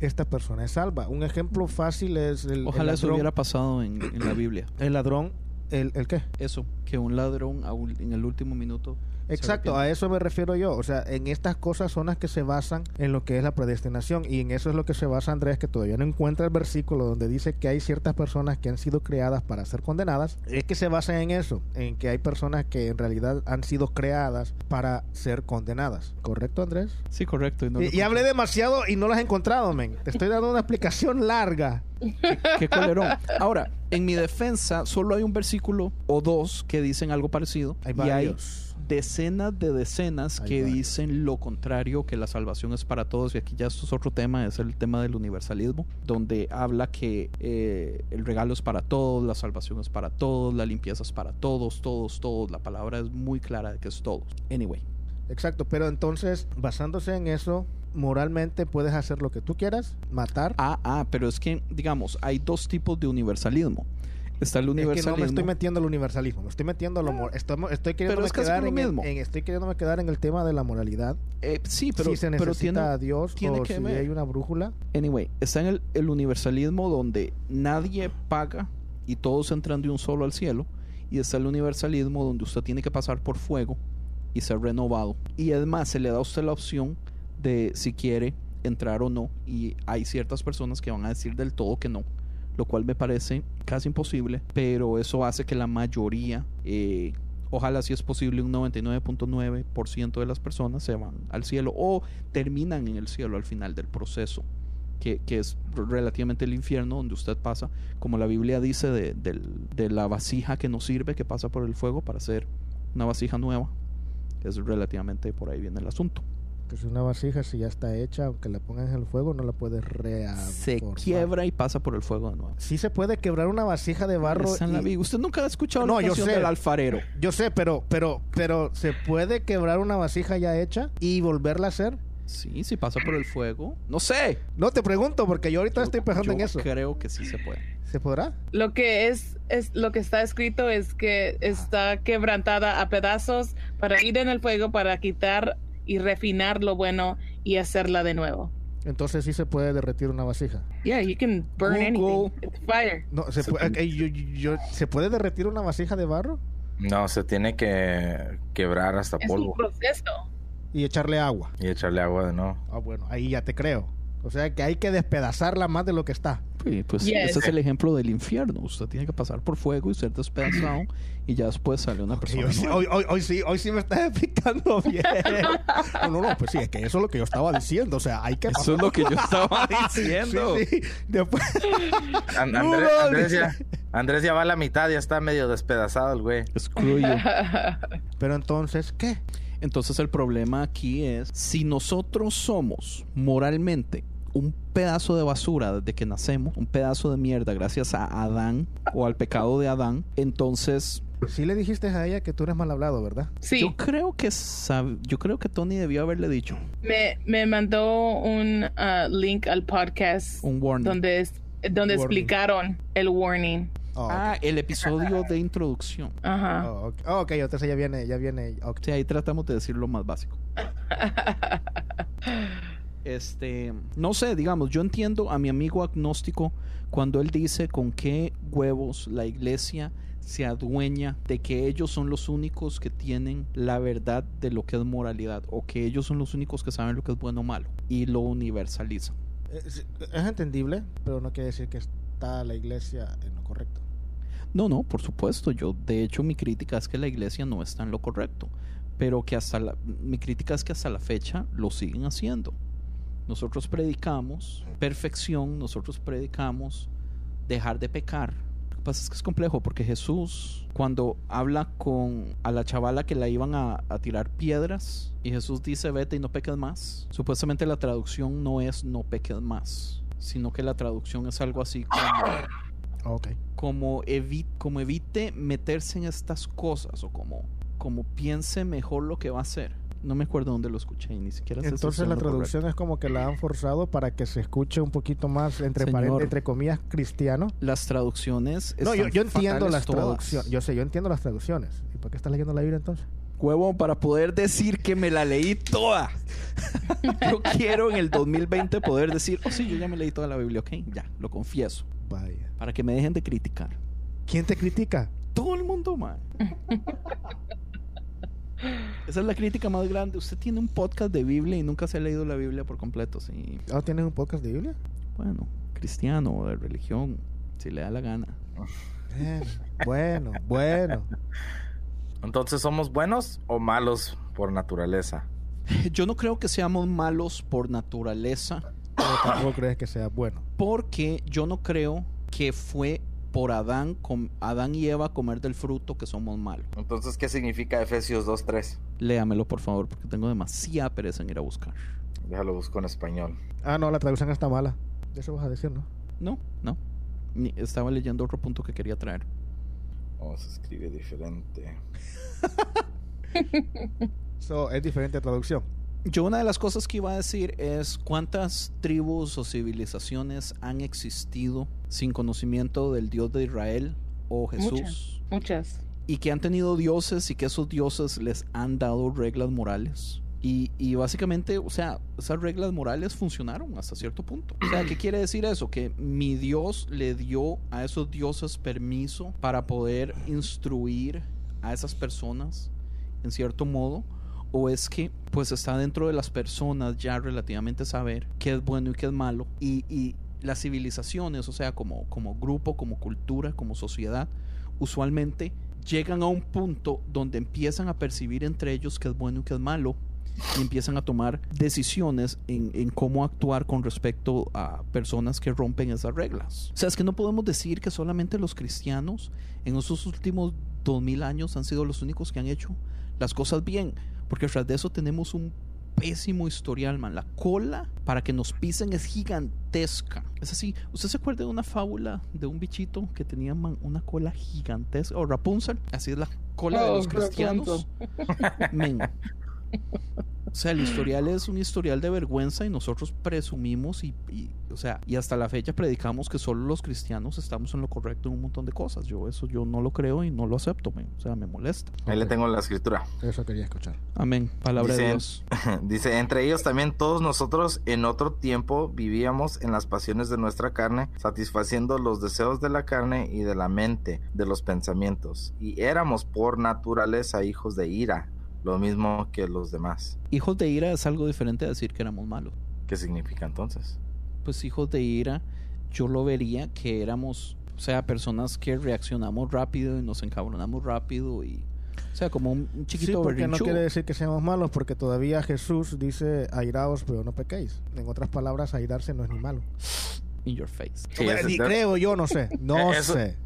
esta persona es salva. Un ejemplo fácil es el, el Ojalá eso hubiera pasado en, en la Biblia. El ladrón, el, ¿el qué? Eso, que un ladrón en el último minuto. Exacto, a eso me refiero yo. O sea, en estas cosas son las que se basan en lo que es la predestinación. Y en eso es lo que se basa Andrés, que todavía no encuentra el versículo donde dice que hay ciertas personas que han sido creadas para ser condenadas. Es que se basa en eso, en que hay personas que en realidad han sido creadas para ser condenadas. ¿Correcto, Andrés? Sí, correcto. y no lo y, y hablé demasiado y no lo has encontrado, men. Te estoy dando una explicación larga. Qué colerón. Ahora, en mi defensa, solo hay un versículo o dos que dicen algo parecido. Hay y hay varios. Decenas de decenas que dicen lo contrario, que la salvación es para todos. Y aquí ya esto es otro tema, es el tema del universalismo, donde habla que eh, el regalo es para todos, la salvación es para todos, la limpieza es para todos, todos, todos. La palabra es muy clara de que es todos. Anyway. Exacto, pero entonces, basándose en eso, moralmente puedes hacer lo que tú quieras, matar. Ah, ah, pero es que, digamos, hay dos tipos de universalismo. Está el Es que universalismo. no me estoy metiendo al universalismo, me estoy metiendo a lo estoy, estoy queriéndome es quedar en el- mismo. en- estoy queriéndome quedar en el tema de la moralidad. Eh, sí, pero, si se pero necesita tiene, a Dios tiene o que si ver. hay una brújula. Anyway, está en el, el universalismo donde nadie paga y todos entran de un solo al cielo. Y está el universalismo donde usted tiene que pasar por fuego y ser renovado. Y además se le da a usted la opción de si quiere entrar o no. Y hay ciertas personas que van a decir del todo que no. Lo cual me parece casi imposible. Pero eso hace que la mayoría, eh, ojalá si es posible un 99.9% de las personas se van al cielo o terminan en el cielo al final del proceso que, que es relativamente el infierno donde usted pasa, como la Biblia dice, de, de la vasija que nos sirve, que pasa por el fuego para hacer una vasija nueva. Es relativamente por ahí viene el asunto. Que si una vasija, si ya está hecha, aunque la pongan en el fuego, no la puedes reaformar. Se quiebra y pasa por el fuego de nuevo. Sí se puede quebrar una vasija de barro. La y- Biblia. Usted nunca ha escuchado No, la yo sé. del alfarero. Yo sé, pero, pero, pero, ¿se puede quebrar una vasija ya hecha y volverla a hacer? Sí, si pasa por el fuego. No sé. No te pregunto, porque yo ahorita estoy pensando en eso. Creo que sí se puede. ¿Se podrá? Lo que es, es lo que está escrito es que está quebrantada a pedazos para ir en el fuego para quitar y refinar lo bueno y hacerla de nuevo. Entonces sí se puede derretir una vasija. Yeah, you can burn Google. anything. It's fire. No, se, Se puede, yo- yo- ¿se puede derretir una vasija de barro No, se tiene que quebrar hasta Es un polvo proceso. y echarle agua? y echarle agua de nuevo. Ah, bueno, ahí ya te creo. O sea que hay que despedazarla más de lo que está. Sí, pues Yes. ese es el ejemplo del infierno. Usted tiene que pasar por fuego y ser despedazado y ya después sale una persona. hoy, hoy, hoy- hoy sí, hoy sí me estás explicando bien. No, no, no, pues sí, es que eso es lo que yo estaba diciendo. O sea, hay que Eso es lo que yo estaba diciendo. Sí, sí. Después, An- Andrés, Andrés ya, Andrés ya va a la mitad, ya está medio despedazado el güey. Screw you. Pero entonces, ¿qué? Entonces el problema aquí es, si nosotros somos moralmente un pedazo de basura desde que nacemos, un pedazo de mierda gracias a Adán o al pecado de Adán, entonces Sí le dijiste a ella que tú eres mal hablado, ¿verdad? Sí, yo creo que sab- yo creo que Tony debió haberle dicho me, me mandó un uh, link al podcast un warning. donde, es, donde Warning. explicaron el warning. Oh, Ah, el episodio de introducción. Ajá. oh, ok. Oh, ok, entonces ya viene, ya viene. ok. Sí, ahí tratamos de decir lo más básico. Este, no sé, digamos, yo entiendo a mi amigo agnóstico cuando él dice con qué huevos la iglesia se adueña de que ellos son los únicos que tienen la verdad de lo que es moralidad o que ellos son los únicos que saben lo que es bueno o malo y lo universalizan. Es, es entendible, pero no quiere decir que está la iglesia en lo correcto. No, no, por supuesto. Yo, de hecho, mi crítica es que la iglesia no está en lo correcto. Pero que hasta la, mi crítica es que hasta la fecha lo siguen haciendo. Nosotros predicamos perfección, nosotros predicamos dejar de pecar. Lo que pasa es que es complejo porque Jesús, cuando habla con a la chavala que la iban a, a tirar piedras, y Jesús dice vete y no peques más, supuestamente la traducción no es no peques más, sino que la traducción es algo así como como, evi- como evite meterse en estas cosas o como, como piense mejor lo que va a hacer. No me acuerdo dónde lo escuché y ni siquiera sé Entonces la traducción es como que la han forzado para que se escuche un poquito más, entre, Señor. entre comillas, cristiano. Las traducciones No, yo, están yo entiendo las traducciones. Yo sé, yo entiendo las traducciones. ¿Y por qué estás leyendo la Biblia entonces? Huevo, para poder decir que me la leí toda. yo quiero en el 2020 poder decir, oh sí, yo ya me leí toda la Biblia, ok, ya, lo confieso. Vaya. Para que me dejen de criticar. ¿Quién te critica? Todo el mundo, man. Esa es la crítica más grande. Usted tiene un podcast de Biblia y nunca se ha leído la Biblia por completo, sí. ¿Ah, ¿Tienes un podcast de Biblia? Bueno, cristiano o de religión, si le da la gana. Bueno, bueno. Entonces, ¿somos buenos o malos por naturaleza? Yo no creo que seamos malos por naturaleza, Pero tampoco crees que sea bueno. porque yo no creo que fue por Adán, com- Adán y Eva comer del fruto que somos malos. Entonces, ¿qué significa Efesios 2.3? Léamelo, por favor, porque tengo demasiada pereza en ir a buscar. Déjalo busco en español. Ah, no, la traducción está mala. De eso vas a decir, ¿no? No, no. Ni- estaba leyendo otro punto que quería traer. Oh, se escribe diferente. So, es diferente traducción. Yo una de las cosas que iba a decir es cuántas tribus o civilizaciones han existido sin conocimiento del Dios de Israel o Jesús Muchas. y que han tenido dioses y que esos dioses les han dado reglas morales. Y, y básicamente, o sea, esas reglas morales funcionaron hasta cierto punto. O sea, ¿qué quiere decir eso? Que mi Dios le dio a esos dioses permiso para poder instruir a esas personas en cierto modo. O es que pues está dentro de las personas ya relativamente saber qué es bueno y qué es malo. Y, y las civilizaciones, o sea, como, como grupo, como cultura, como sociedad, usualmente llegan a un punto donde empiezan a percibir entre ellos qué es bueno y qué es malo y empiezan a tomar decisiones en, en cómo actuar con respecto a personas que rompen esas reglas. O sea, es que no podemos decir que solamente los cristianos en esos últimos dos mil años han sido los únicos que han hecho las cosas bien, porque tras de eso tenemos un pésimo historial, man. La cola para que nos pisen es gigantesca. Es así. ¿Usted se acuerda de una fábula de un bichito que tenía man, una cola gigantesca? O Rapunzel. Así es la cola de Oh, los cristianos. Men. O sea, el historial es un historial de vergüenza y nosotros presumimos y, y, o sea, y hasta la fecha predicamos que solo los cristianos estamos en lo correcto en un montón de cosas. Yo eso yo no lo creo y no lo acepto. O sea, me molesta. Ahí le tengo la escritura. Eso quería escuchar. Amén. Palabra de Dios. Dice, entre ellos también todos nosotros en otro tiempo vivíamos en las pasiones de nuestra carne, satisfaciendo los deseos de la carne y de la mente, de los pensamientos, y éramos por naturaleza hijos de ira, lo mismo que los demás. Hijos de ira es algo diferente a decir que éramos malos. ¿Qué significa entonces? Pues hijos de ira, yo lo vería que éramos, o sea, personas que reaccionamos rápido y nos encabronamos rápido y, o sea, como un, un Sí, chiquito porque no quiere decir que seamos malos, porque todavía Jesús dice airaos, pero no pequéis. En otras palabras, airarse no es ni malo. In your face. Sí, ni creo yo, no sé. No eso- sé.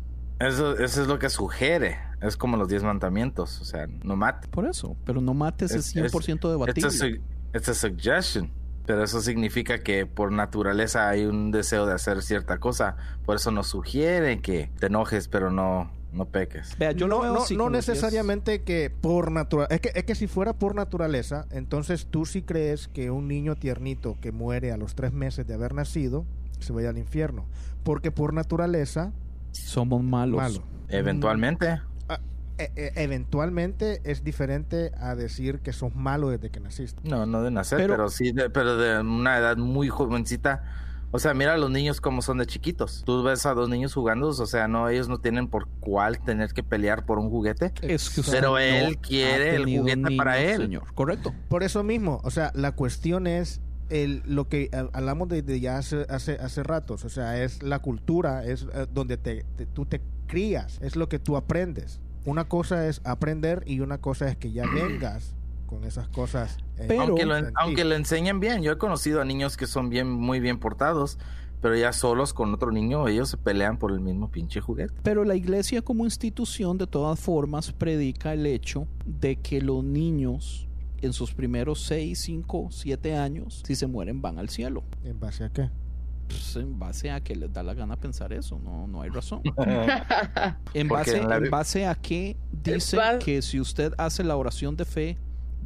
Eso, eso es lo que sugiere. Es como los diez mandamientos. O sea, no mate. Por eso, pero no mates es, Es- 100% debatible. It's a, su- it's a suggestion. Pero eso significa que por naturaleza hay un deseo de hacer cierta cosa. Por eso nos sugiere que te enojes, pero no, no peques. Vea, yo no, no, no necesariamente que por naturaleza. Es que, es que si fuera por naturaleza, entonces tú sí crees que un niño tiernito que muere a los tres meses de haber nacido se vaya al infierno. Porque por naturaleza, somos malos. malo. Eventualmente. E- e- eventualmente es diferente a decir que sos malo desde que naciste. No, no de nacer, Pero- pero, sí, de, pero de una edad muy jovencita. O sea, mira a los niños como son de chiquitos. Tú ves a dos niños jugando, o sea, no, ellos no tienen por cuál tener que pelear por un juguete. Es que Pero no él quiere el juguete para él. Señor, correcto. Por eso mismo, o sea, la cuestión es el, lo que hablamos de, de ya hace, hace, hace ratos, o sea, es la cultura, es eh, donde te, te- tú te crías, es lo que tú aprendes. Una cosa es aprender y una cosa es que ya vengas con esas cosas. eh, Pero- aunque, lo, aunque lo enseñen bien. Yo he conocido a niños que son bien, muy bien portados, pero ya solos con otro niño, ellos se pelean por el mismo pinche juguete. Pero la iglesia como institución de todas formas predica el hecho de que los niños en sus primeros 6, 5, 7 años, si se mueren, van al cielo. ¿En base a qué? Pues en base a que les da la gana pensar eso, no, no hay razón. En base, en la en Bib- base a que dice va- que si usted hace la oración de fe,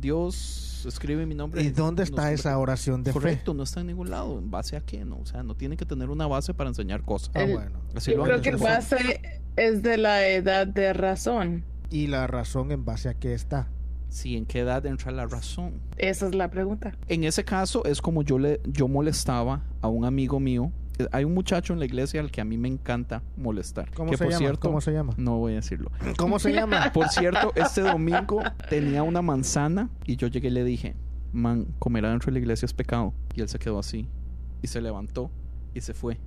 Dios escribe mi nombre. ¿Y dónde está esa oración de Correcto, no está en ningún lado. ¿En base a qué? No, o sea, no tiene que tener una base para enseñar cosas. fe? Ah, El- bueno. Así Yo lo creo que base es de la edad de razón. ¿Y la razón en base a qué está? Si en qué edad entra la razón. Esa es la pregunta. En ese caso es como yo le yo molestaba a un amigo mío. Hay un muchacho en la iglesia al que a mí me encanta molestar. ¿Cómo que se por llama? cierto, ¿Cómo se llama? no voy a decirlo. ¿Cómo se llama? Por cierto, este domingo tenía una manzana y yo llegué y le dije, man, comer adentro de la iglesia es pecado. Y él se quedó así y se levantó y se fue.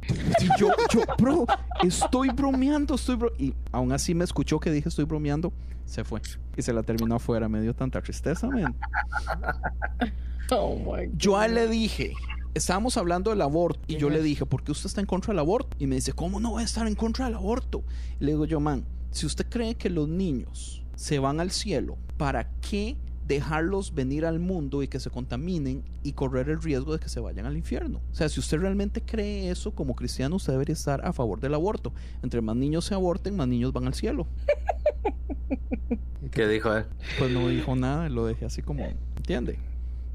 Y yo, yo, bro, estoy bromeando, estoy bro Y aún así me escuchó que dije estoy bromeando, se fue. Y se la terminó afuera, me dio tanta tristeza, man. Oh my Yo a él le dije, estábamos hablando del aborto, y yo le dije, ¿por qué usted está en contra del aborto? Y me dice, ¿cómo no voy a estar en contra del aborto? Y le digo yo, man, si usted cree que los niños se van al cielo, ¿para qué dejarlos venir al mundo y que se contaminen y correr el riesgo de que se vayan al infierno? O sea, si usted realmente cree eso como cristiano, usted debería estar a favor del aborto. Entre más niños se aborten, más niños van al cielo. ¿Qué dijo él? Pues no dijo nada, lo dejé así como, ¿entiende?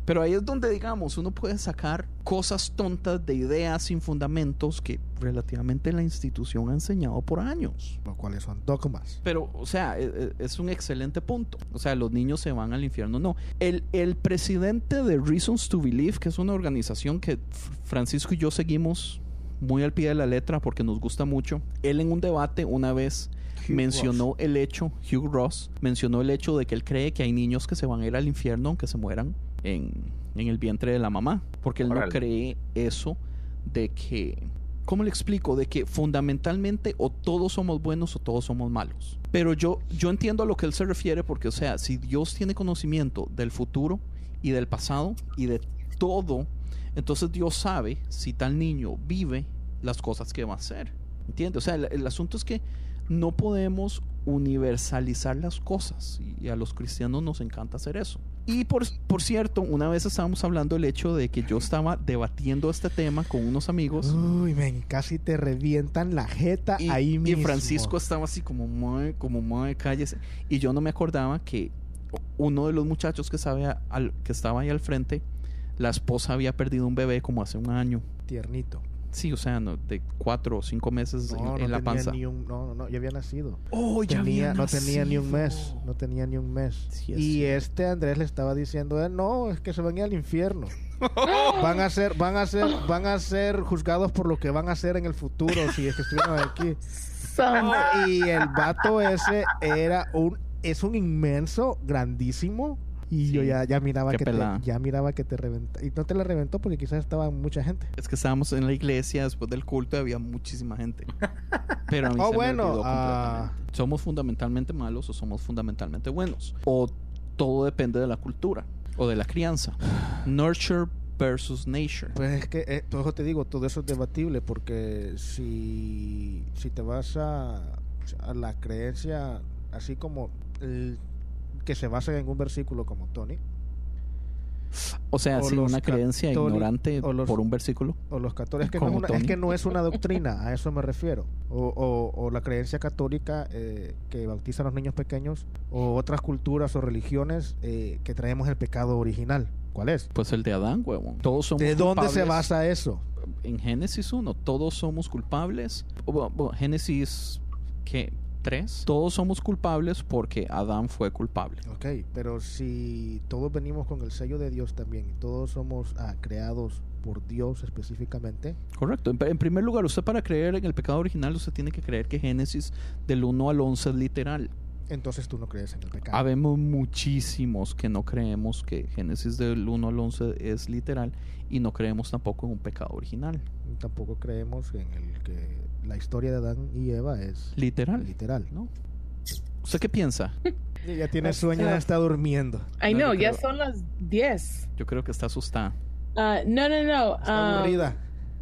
Pero ahí es donde, digamos, uno puede sacar cosas tontas de ideas sin fundamentos que relativamente la institución ha enseñado por años. Los cuales son dogmas. Pero, o sea, e- e- es un excelente punto. O sea, los niños se van al infierno. No. El, el presidente de Reasons to Believe, que es una organización que Francisco y yo seguimos muy al pie de la letra porque nos gusta mucho, él en un debate una vez Hugh mencionó el hecho, Hugh Ross, mencionó el hecho de que él cree que hay niños que se van a ir al infierno aunque se mueran en, en el vientre de la mamá. Porque él no cree eso de que... ¿Cómo le explico? De que fundamentalmente o todos somos buenos o todos somos malos. Pero yo, yo entiendo a lo que él se refiere porque, o sea, si Dios tiene conocimiento del futuro y del pasado y de todo, entonces Dios sabe si tal niño vive las cosas que va a hacer. ¿Entiendes? O sea, el, el asunto es que no podemos universalizar las cosas y a los cristianos nos encanta hacer eso. Y por, por cierto, una vez estábamos hablando del hecho de que yo estaba debatiendo este tema con unos amigos Uy, men, casi te revientan la jeta y, ahí y mismo. Francisco estaba así como, "Mae, como, mae, cállese. Y yo no me acordaba que uno de los muchachos que, al, que estaba ahí al frente, la esposa había perdido un bebé como hace un año. Tiernito. Sí, o sea, no, de cuatro o cinco meses en, No, en no la tenía panza. ni un, no, no, no, ya había nacido. Oh, ya Tenía- había no tenía ni un mes, no tenía ni un mes. Sí, es y cierto. este Andrés le estaba diciendo, a él, no, es que se van a ir al infierno. van a ser, van a ser, van a ser juzgados por lo que van a hacer en el futuro si es que estuvieron aquí. Y el vato ese era un, es un inmenso, grandísimo. Y Sí. yo ya, ya miraba Qué que te, ya miraba que te reventó. Y no te la reventó porque quizás estaba mucha gente. Es que estábamos en la iglesia después del culto y había muchísima gente. Pero a mí Oh, se me bueno, olvidó ah. completamente. ¿Somos fundamentalmente malos o somos fundamentalmente buenos? O todo depende de la cultura o de la crianza. Nurture versus nature. Pues es que, eh, todo eso te digo, todo eso es debatible porque si, si te vas a, a la creencia, así como el- que se basa en un versículo como Tony, O sea, o una creencia ignorante los- por un versículo. o los católicos, es que, no es, una, es que no es una doctrina, a eso me refiero, o, o- o la creencia católica eh, que bautiza a los niños pequeños, o otras culturas o religiones eh, que traemos el pecado original. ¿Cuál es? Pues el de Adán, huevón. Todos somos ¿De dónde se basa eso? En Génesis 1, todos somos culpables. Génesis, ¿qué? 3. Todos somos culpables porque Adán fue culpable. Ok, pero si todos venimos con el sello de Dios también, y todos somos ah, creados por Dios específicamente, Correcto. En, en primer lugar, usted para creer en el pecado original, usted tiene que creer que Génesis del 1 al 11 es literal. entonces tú no crees en el pecado. Habemos muchísimos que no creemos que Génesis del 1 al 11 es literal y no creemos tampoco en un pecado original. Tampoco creemos en el que la historia de Adán y Eva es Literal. literal. ¿no? ¿Usted qué piensa? Ya tiene sueño, ya está durmiendo. I No, know, yo ya creo- son las 10. Yo creo que está asustada. Ah, no, no, no. Está ah, aburrida.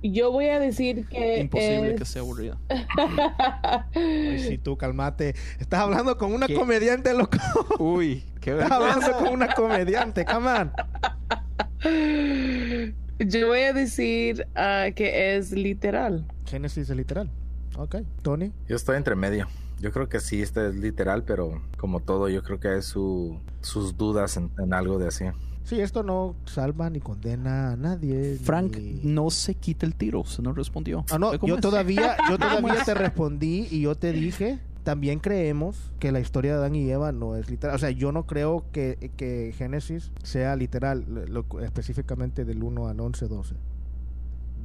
yo voy a decir que. Imposible es- que esté aburrida. Ay, sí, tú, calmate. Estás hablando con una ¿Qué? comediante, loco. Uy, qué Estás hablando con una comediante, come on. Yo voy a decir ah, que es literal. Génesis es literal. Ok. Tony. Yo estoy entre medio. Yo creo que sí, este es literal, pero como todo, yo creo que hay su, sus dudas en, en algo de así. Sí, esto no salva ni condena a nadie. Frank, ni- no se quita el tiro, se no respondió. Ah, no, ¿Ve cómo yo es? todavía, yo ¿Cómo todavía te respondí y yo te dije, también creemos que la historia de Adán y Eva no es literal. O sea, yo no creo que, que Génesis sea literal, lo- específicamente del 1 al 11, 12.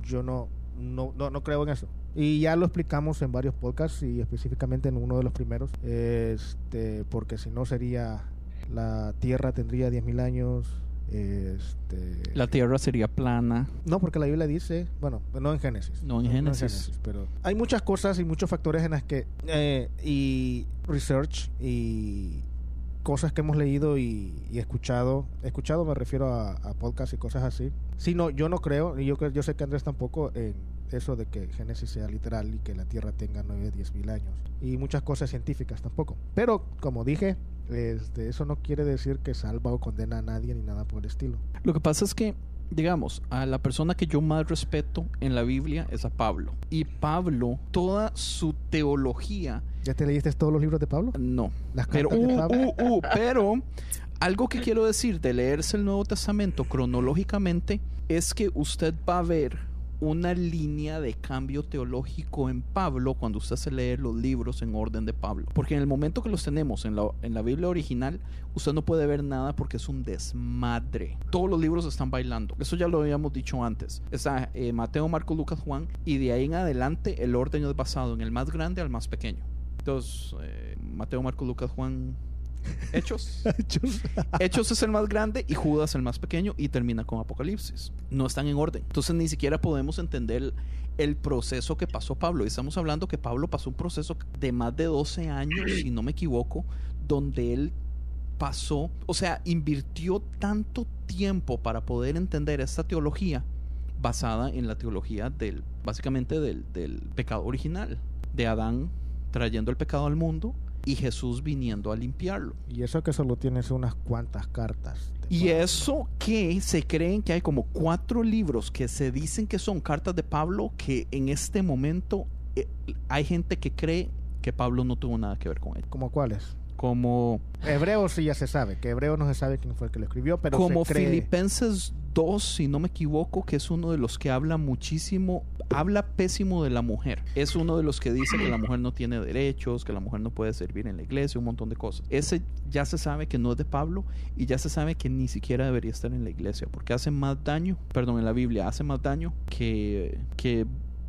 Yo no, no, no, no creo en eso. Y ya lo explicamos en varios podcasts y específicamente en uno de los primeros. Este, porque si no sería la Tierra tendría 10.000 años. Este, La tierra sería plana. no, porque la Biblia dice, bueno, no en Génesis. No en Génesis. pero hay muchas cosas y muchos factores en las que, eh, y research y cosas que hemos leído y, escuchado, escuchado me refiero a, a podcasts y cosas así. Sí, no, yo no creo, y yo, yo sé que Andrés tampoco, en eso de que Génesis sea literal y que la Tierra tenga 9, 10 mil años. Y muchas cosas científicas tampoco. Pero, como dije, este, eso no quiere decir que salva o condena a nadie ni nada por el estilo. Lo que pasa es que, digamos, a la persona que yo más respeto en la Biblia es a Pablo. Y Pablo, toda su teología, ¿Ya te leíste todos los libros de Pablo? no. Las Pero, de uh, Pablo. uh, uh, pero algo que quiero decir de leerse el Nuevo Testamento cronológicamente es que usted va a ver una línea de cambio teológico en Pablo cuando usted se lee los libros en orden de Pablo. Porque en el momento que los tenemos en la, en la Biblia original, usted no puede ver nada porque es un desmadre. Todos los libros están bailando. Eso ya lo habíamos dicho antes. Está eh, Mateo, Marco, Lucas, Juan. Y de ahí en adelante el orden es basado en el más grande al más pequeño. Entonces, eh, Mateo, Marco, Lucas, Juan, Hechos. Hechos es el más grande y Judas el más pequeño y termina con Apocalipsis. No están en orden. Entonces ni siquiera podemos entender el, el proceso que pasó Pablo. Y estamos hablando que Pablo pasó un proceso de más de 12 años, si no me equivoco, donde él pasó, o sea, invirtió tanto tiempo para poder entender esta teología basada en la teología del, básicamente del, del pecado original, de Adán trayendo el pecado al mundo y Jesús viniendo a limpiarlo. Y eso que solo tienes unas cuantas cartas. Y Pablo. eso que se creen que hay como cuatro libros que se dicen que son cartas de Pablo, que en este momento eh, hay gente que cree que Pablo no tuvo nada que ver con él. ¿Como cuáles? Como, Hebreos sí ya se sabe, que Hebreos no se sabe quién fue el que lo escribió, pero como se cree... Filipenses 2, si no me equivoco, que es uno de los que habla muchísimo, habla pésimo de la mujer. Es uno de los que dice que la mujer no tiene derechos, que la mujer no puede servir en la iglesia, un montón de cosas. Ese ya se sabe que no es de Pablo y ya se sabe que ni siquiera debería estar en la iglesia porque hace más daño, perdón, en la Biblia hace más daño que, que,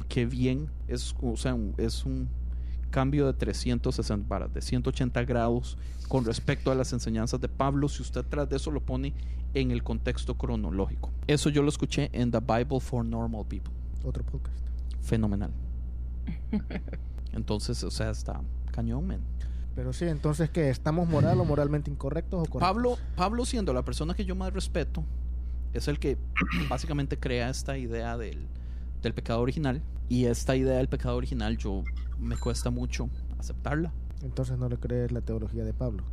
que bien. Es, o sea, es un cambio de 360 para de 180 grados con respecto a las enseñanzas de Pablo si usted tras de eso lo pone en el contexto cronológico. Eso yo lo escuché en The Bible for Normal People. Otro podcast. Fenomenal. Entonces, o sea, está cañón, man. Pero sí, entonces, ¿qué? ¿Estamos moral o moralmente incorrectos o correctos? Pablo, Pablo siendo la persona que yo más respeto, es el que básicamente crea esta idea del, del pecado original. Y esta idea del pecado original yo me cuesta mucho aceptarla. Entonces no le crees la teología de Pablo.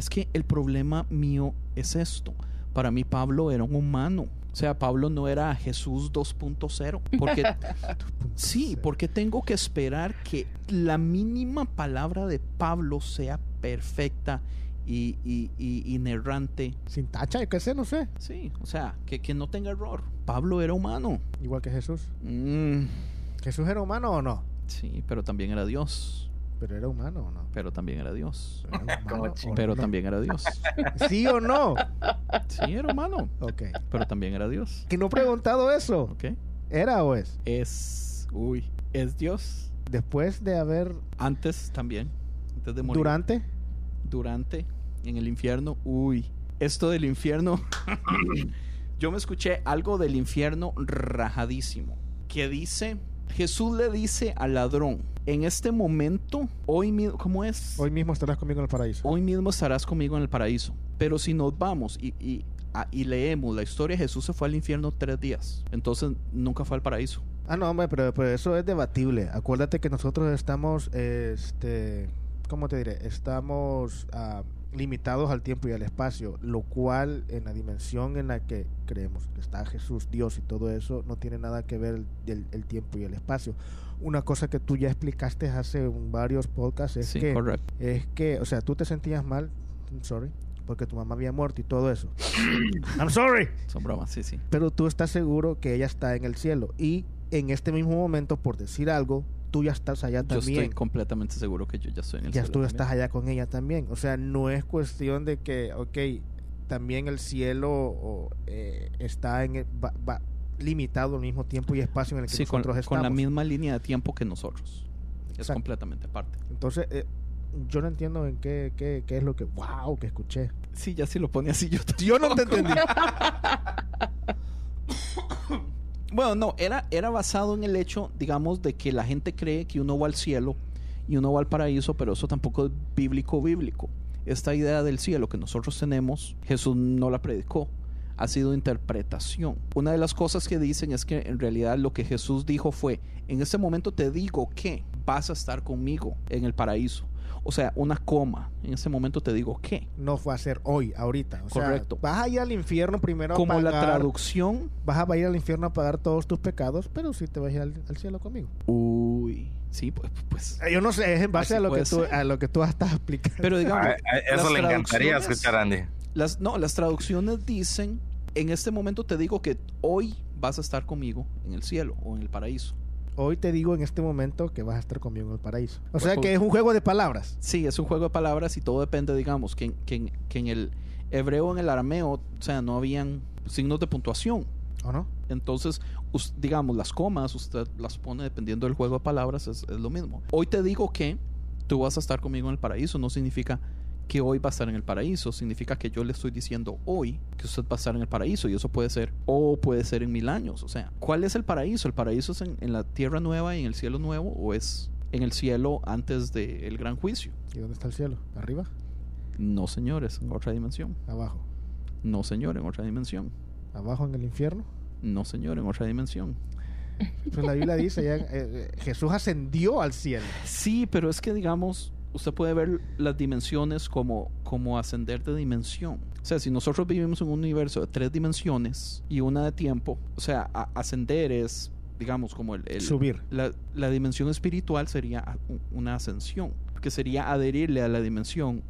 Es que el problema mío es esto. Para mí Pablo era un humano. O sea, Pablo no era Jesús 2.0. Porque sí, porque tengo que esperar que la mínima palabra de Pablo sea perfecta y, y, y inerrante. Sin tacha, qué sé, no sé. Sí, o sea, que, que no tenga error. Pablo era humano. Igual que Jesús. Mm, ¿Jesús era humano o no? sí, pero también era Dios. Pero era humano o no. Pero también era Dios. Pero Pero no. también era Dios. ¿Sí o no? Sí, era humano. Ok. Pero también era Dios. Que no he preguntado eso. ¿Ok? ¿Era o es? es, uy, es Dios. Después de haber... Antes también, antes de morir. Durante... Durante, en el infierno, uy. Esto del infierno, yo me escuché algo del infierno rajadísimo, que dice, Jesús le dice al ladrón, en este momento, hoy mismo, ¿cómo es? Hoy mismo estarás conmigo en el paraíso. Hoy mismo estarás conmigo en el paraíso. Pero si nos vamos y, y, a- y leemos la historia, Jesús se fue al infierno tres días. Entonces nunca fue al paraíso. Ah, no, hombre, pero, pero eso es debatible. Acuérdate que nosotros estamos, este, ¿cómo te diré? Estamos ah, limitados al tiempo y al espacio, lo cual en la dimensión en la que creemos que está Jesús, Dios y todo eso, no tiene nada que ver el, el tiempo y el espacio. Una cosa que tú ya explicaste hace varios podcasts es sí, que correcto. es que, o sea, tú te sentías mal, I'm sorry, porque tu mamá había muerto y todo eso. I'm sorry. Son bromas, sí, sí. Pero tú estás seguro que ella está en el cielo. Y en este mismo momento, por decir algo, tú ya estás allá Yo también. estoy completamente seguro que yo ya estoy en el ya cielo tú también. estás allá con ella también. O sea, no es cuestión de que, ok, también el cielo eh, está en el- va- va limitado al mismo tiempo y espacio en el que Sí, con, nosotros con estamos. la misma línea de tiempo que nosotros. Es completamente aparte. Entonces, eh, yo no entiendo en qué, qué, qué es lo que, wow, que escuché. Sí, ya si lo pone así yo Yo no te entendí. Bueno, no, era, era basado en el hecho, digamos, de que la gente cree que uno va al cielo y uno va al paraíso, pero eso tampoco es bíblico bíblico. Esta idea del cielo que nosotros tenemos, Jesús no la predicó, ha sido interpretación. Una de las cosas que dicen es que en realidad lo que Jesús dijo fue, en este momento te digo que vas a estar conmigo en el paraíso. O sea, una coma. En ese momento te digo que. No fue a ser hoy, ahorita. O sea, Correcto. vas a ir al infierno primero Como a la pagar. traducción Vas a ir al infierno a pagar todos tus pecados, pero sí te vas a ir al, al cielo conmigo. Uy, sí, pues, pues. Eh, Yo no sé, es en base a lo que tú a lo que tú estás explicando. Pero digamos, Ah, ah, eso le encantaría escuchar a Andy. Las, no, las traducciones dicen, en este momento te digo que hoy vas a estar conmigo en el cielo o en el paraíso. Hoy te digo en este momento que vas a estar conmigo en el paraíso. O sea Pues, que es un juego de palabras. Sí, es un juego de palabras y todo depende, digamos, que, en- que, en- que en el hebreo, en el arameo, o sea, no habían signos de puntuación. ¿O no? Entonces, digamos, las comas, usted las pone dependiendo del juego de palabras, es, es lo mismo. Hoy te digo que tú vas a estar conmigo en el paraíso, no significa que hoy va a estar en el paraíso, significa que yo le estoy diciendo hoy que usted va a estar en el paraíso y eso puede ser o puede ser en mil años. O sea, ¿cuál es el paraíso? ¿El paraíso es en, en la tierra nueva y en el cielo nuevo o es en el cielo antes del gran juicio? ¿Y dónde está el cielo? ¿Arriba? No, señores, en otra dimensión. ¿Abajo? No, señor, en otra dimensión. ¿Abajo en el infierno? No, señor, en otra dimensión. Pues la Biblia dice, ya, eh, eh, Jesús ascendió al cielo. Sí, pero es que digamos, usted puede ver las dimensiones como, como ascender de dimensión. O sea, si nosotros vivimos en un universo de tres dimensiones y una de tiempo, o sea, a- ascender es, digamos, como el... el- Subir. La, la dimensión espiritual sería una ascensión, que sería adherirle a la dimensión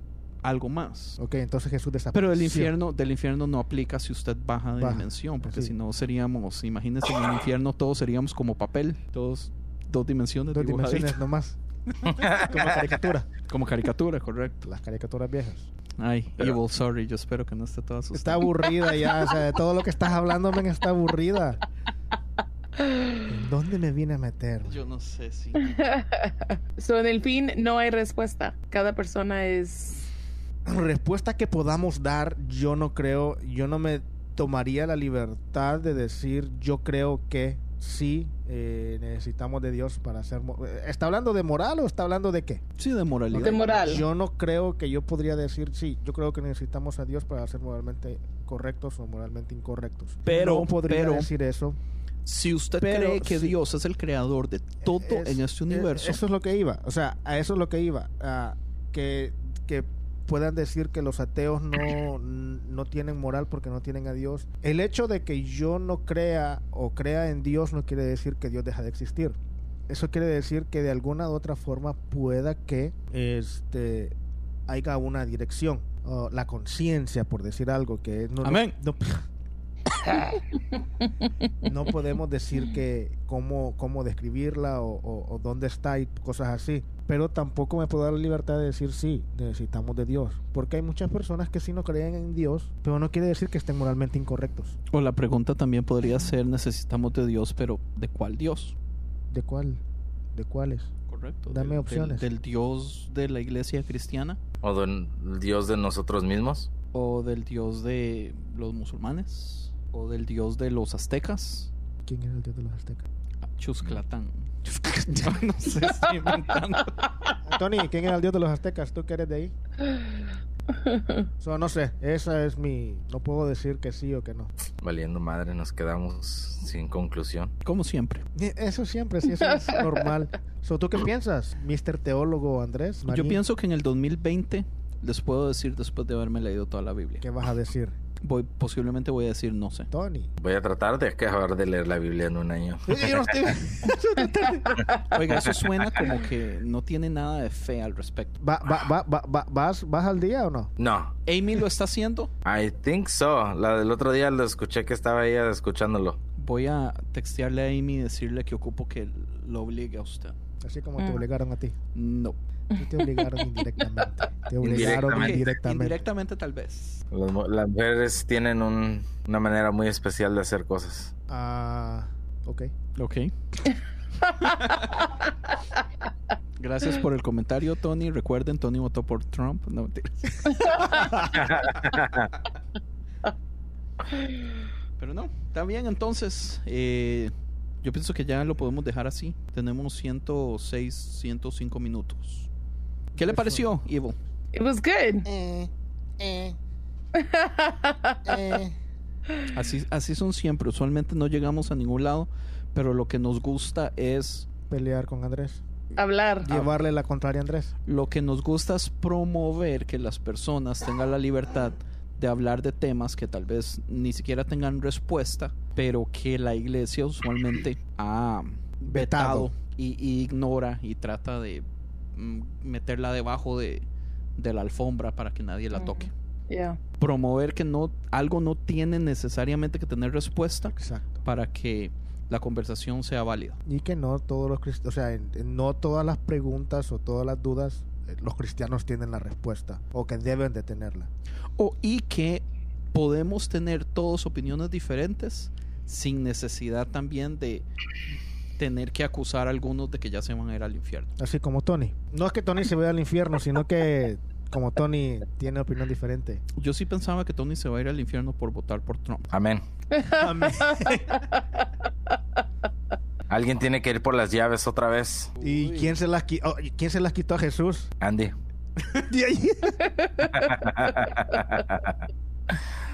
algo más. Ok, entonces Jesús desapareció. Pero el infierno, del infierno no aplica si usted baja de Baja, dimensión, porque sí. si no seríamos, imagínense en el infierno todos seríamos como papel, todos dos dimensiones, Dos dibujaditas. dimensiones nomás. Como caricatura. como caricatura, correcto. Las caricaturas viejas. Ay, Pero- Evil, sorry, yo espero que no esté todo asustado. Está aburrida ya. O sea, de todo lo que estás hablando, men, está aburrida. ¿En dónde me vine a meter? Yo no sé si. So, en el fin, no hay respuesta. Cada persona es. Respuesta que podamos dar, yo no creo, yo no me tomaría la libertad de decir, yo creo que sí eh, necesitamos de Dios para ser... mo- ¿Está hablando de moral o está hablando de qué? Sí, de moralidad. De moral. Yo no creo que yo podría decir, sí, yo creo que necesitamos a Dios para ser moralmente correctos o moralmente incorrectos. Pero- no podría pero- decir eso. Si usted Pero cree que sí. Dios es el creador de todo Es- en este eh, universo, Eso es lo que iba. O sea, a eso es lo que iba. a que, que puedan decir que los ateos no, no tienen moral porque no tienen a Dios. El hecho de que yo no crea o crea en Dios no quiere decir que Dios deja de existir. Eso quiere decir que de alguna u otra forma pueda que este haya una dirección. o la conciencia, por decir algo, que no, Amén. no- no podemos decir que cómo, cómo describirla o, o- o dónde está y cosas así. Pero tampoco me puedo dar la libertad de decir sí, necesitamos de Dios. Porque hay muchas personas que sí no creen en Dios, pero no quiere decir que estén moralmente incorrectos. o la pregunta también podría ser: necesitamos de Dios, pero ¿de cuál Dios? ¿De cuál? ¿De cuáles? Correcto. Dame del- opciones. Del, del Dios de la iglesia cristiana O del Dios de nosotros mismos. o del Dios de los musulmanes o del Dios de los aztecas. ¿Quién es el Dios de los aztecas? Chusclatán. Yo no sé, estoy inventando. Tony, ¿quién era el Dios de los aztecas? ¿Tú que eres de ahí? So, no sé, esa es mi... No puedo decir que sí o que no. Valiendo madre, nos quedamos sin conclusión. Como siempre. Eh, Eso siempre, sí, eso es normal. So, ¿Tú qué piensas, Mr. Teólogo Andrés? Yo pienso que en el 2020 les puedo decir después de haberme leído toda la Biblia. ¿Qué vas a decir? Voy, posiblemente voy a decir no sé. Tony. Voy a tratar de acabar de leer la Biblia en un año. Yo no estoy- Oiga, eso suena como que no tiene nada de fe al respecto. Va- va- va- va- va- ¿Vas, ¿Vas al día o no? No, Amy lo está haciendo. I think so. La del otro día lo escuché que estaba ella escuchándolo. Voy a textearle a Amy y decirle que ocupo que lo obligue a usted. Así como te Mm. obligaron a ti. No. Te obligaron indirectamente. Te obligaron Indirectamente. indirectamente. Indirectamente tal vez. Las, las mujeres tienen un- una manera muy especial de hacer cosas. Ah, ok. Ok. Gracias por el comentario, Tony. Recuerden, Tony votó por Trump. No, mentiras. Pero no, está bien. Entonces, eh, yo pienso que ya lo podemos dejar así. Tenemos 106, 105 minutos. ¿Qué le pareció, Ivo? It was good. Así, así son siempre. Usualmente no llegamos a ningún lado, pero lo que nos gusta es Pelear con Andrés. Hablar. Llevarle la contraria a Andrés. lo que nos gusta es promover que las personas tengan la libertad de hablar de temas que tal vez ni siquiera tengan respuesta, pero que la iglesia usualmente ha vetado, Vetado. y, y ignora y trata de meterla debajo de, de la alfombra para que nadie la toque. Yeah. Promover que no algo no tiene necesariamente que tener respuesta Exacto. para que la conversación sea válida. Y que no todos los cristianos, o sea, en- en no todas las preguntas o todas las dudas eh, los cristianos tienen la respuesta o que deben de tenerla. O, y que podemos tener todos opiniones diferentes sin necesidad también de tener que acusar a algunos de que ya se van a ir al infierno. Así como Tony. No es que Tony se vaya al infierno, sino que como Tony tiene opinión diferente. Yo sí pensaba que Tony se va a ir al infierno por votar por Trump. Amén. Amén. Alguien tiene que ir por las llaves otra vez. ¿Y quién se las qui- oh, ¿y quién se las quitó a Jesús? Andy.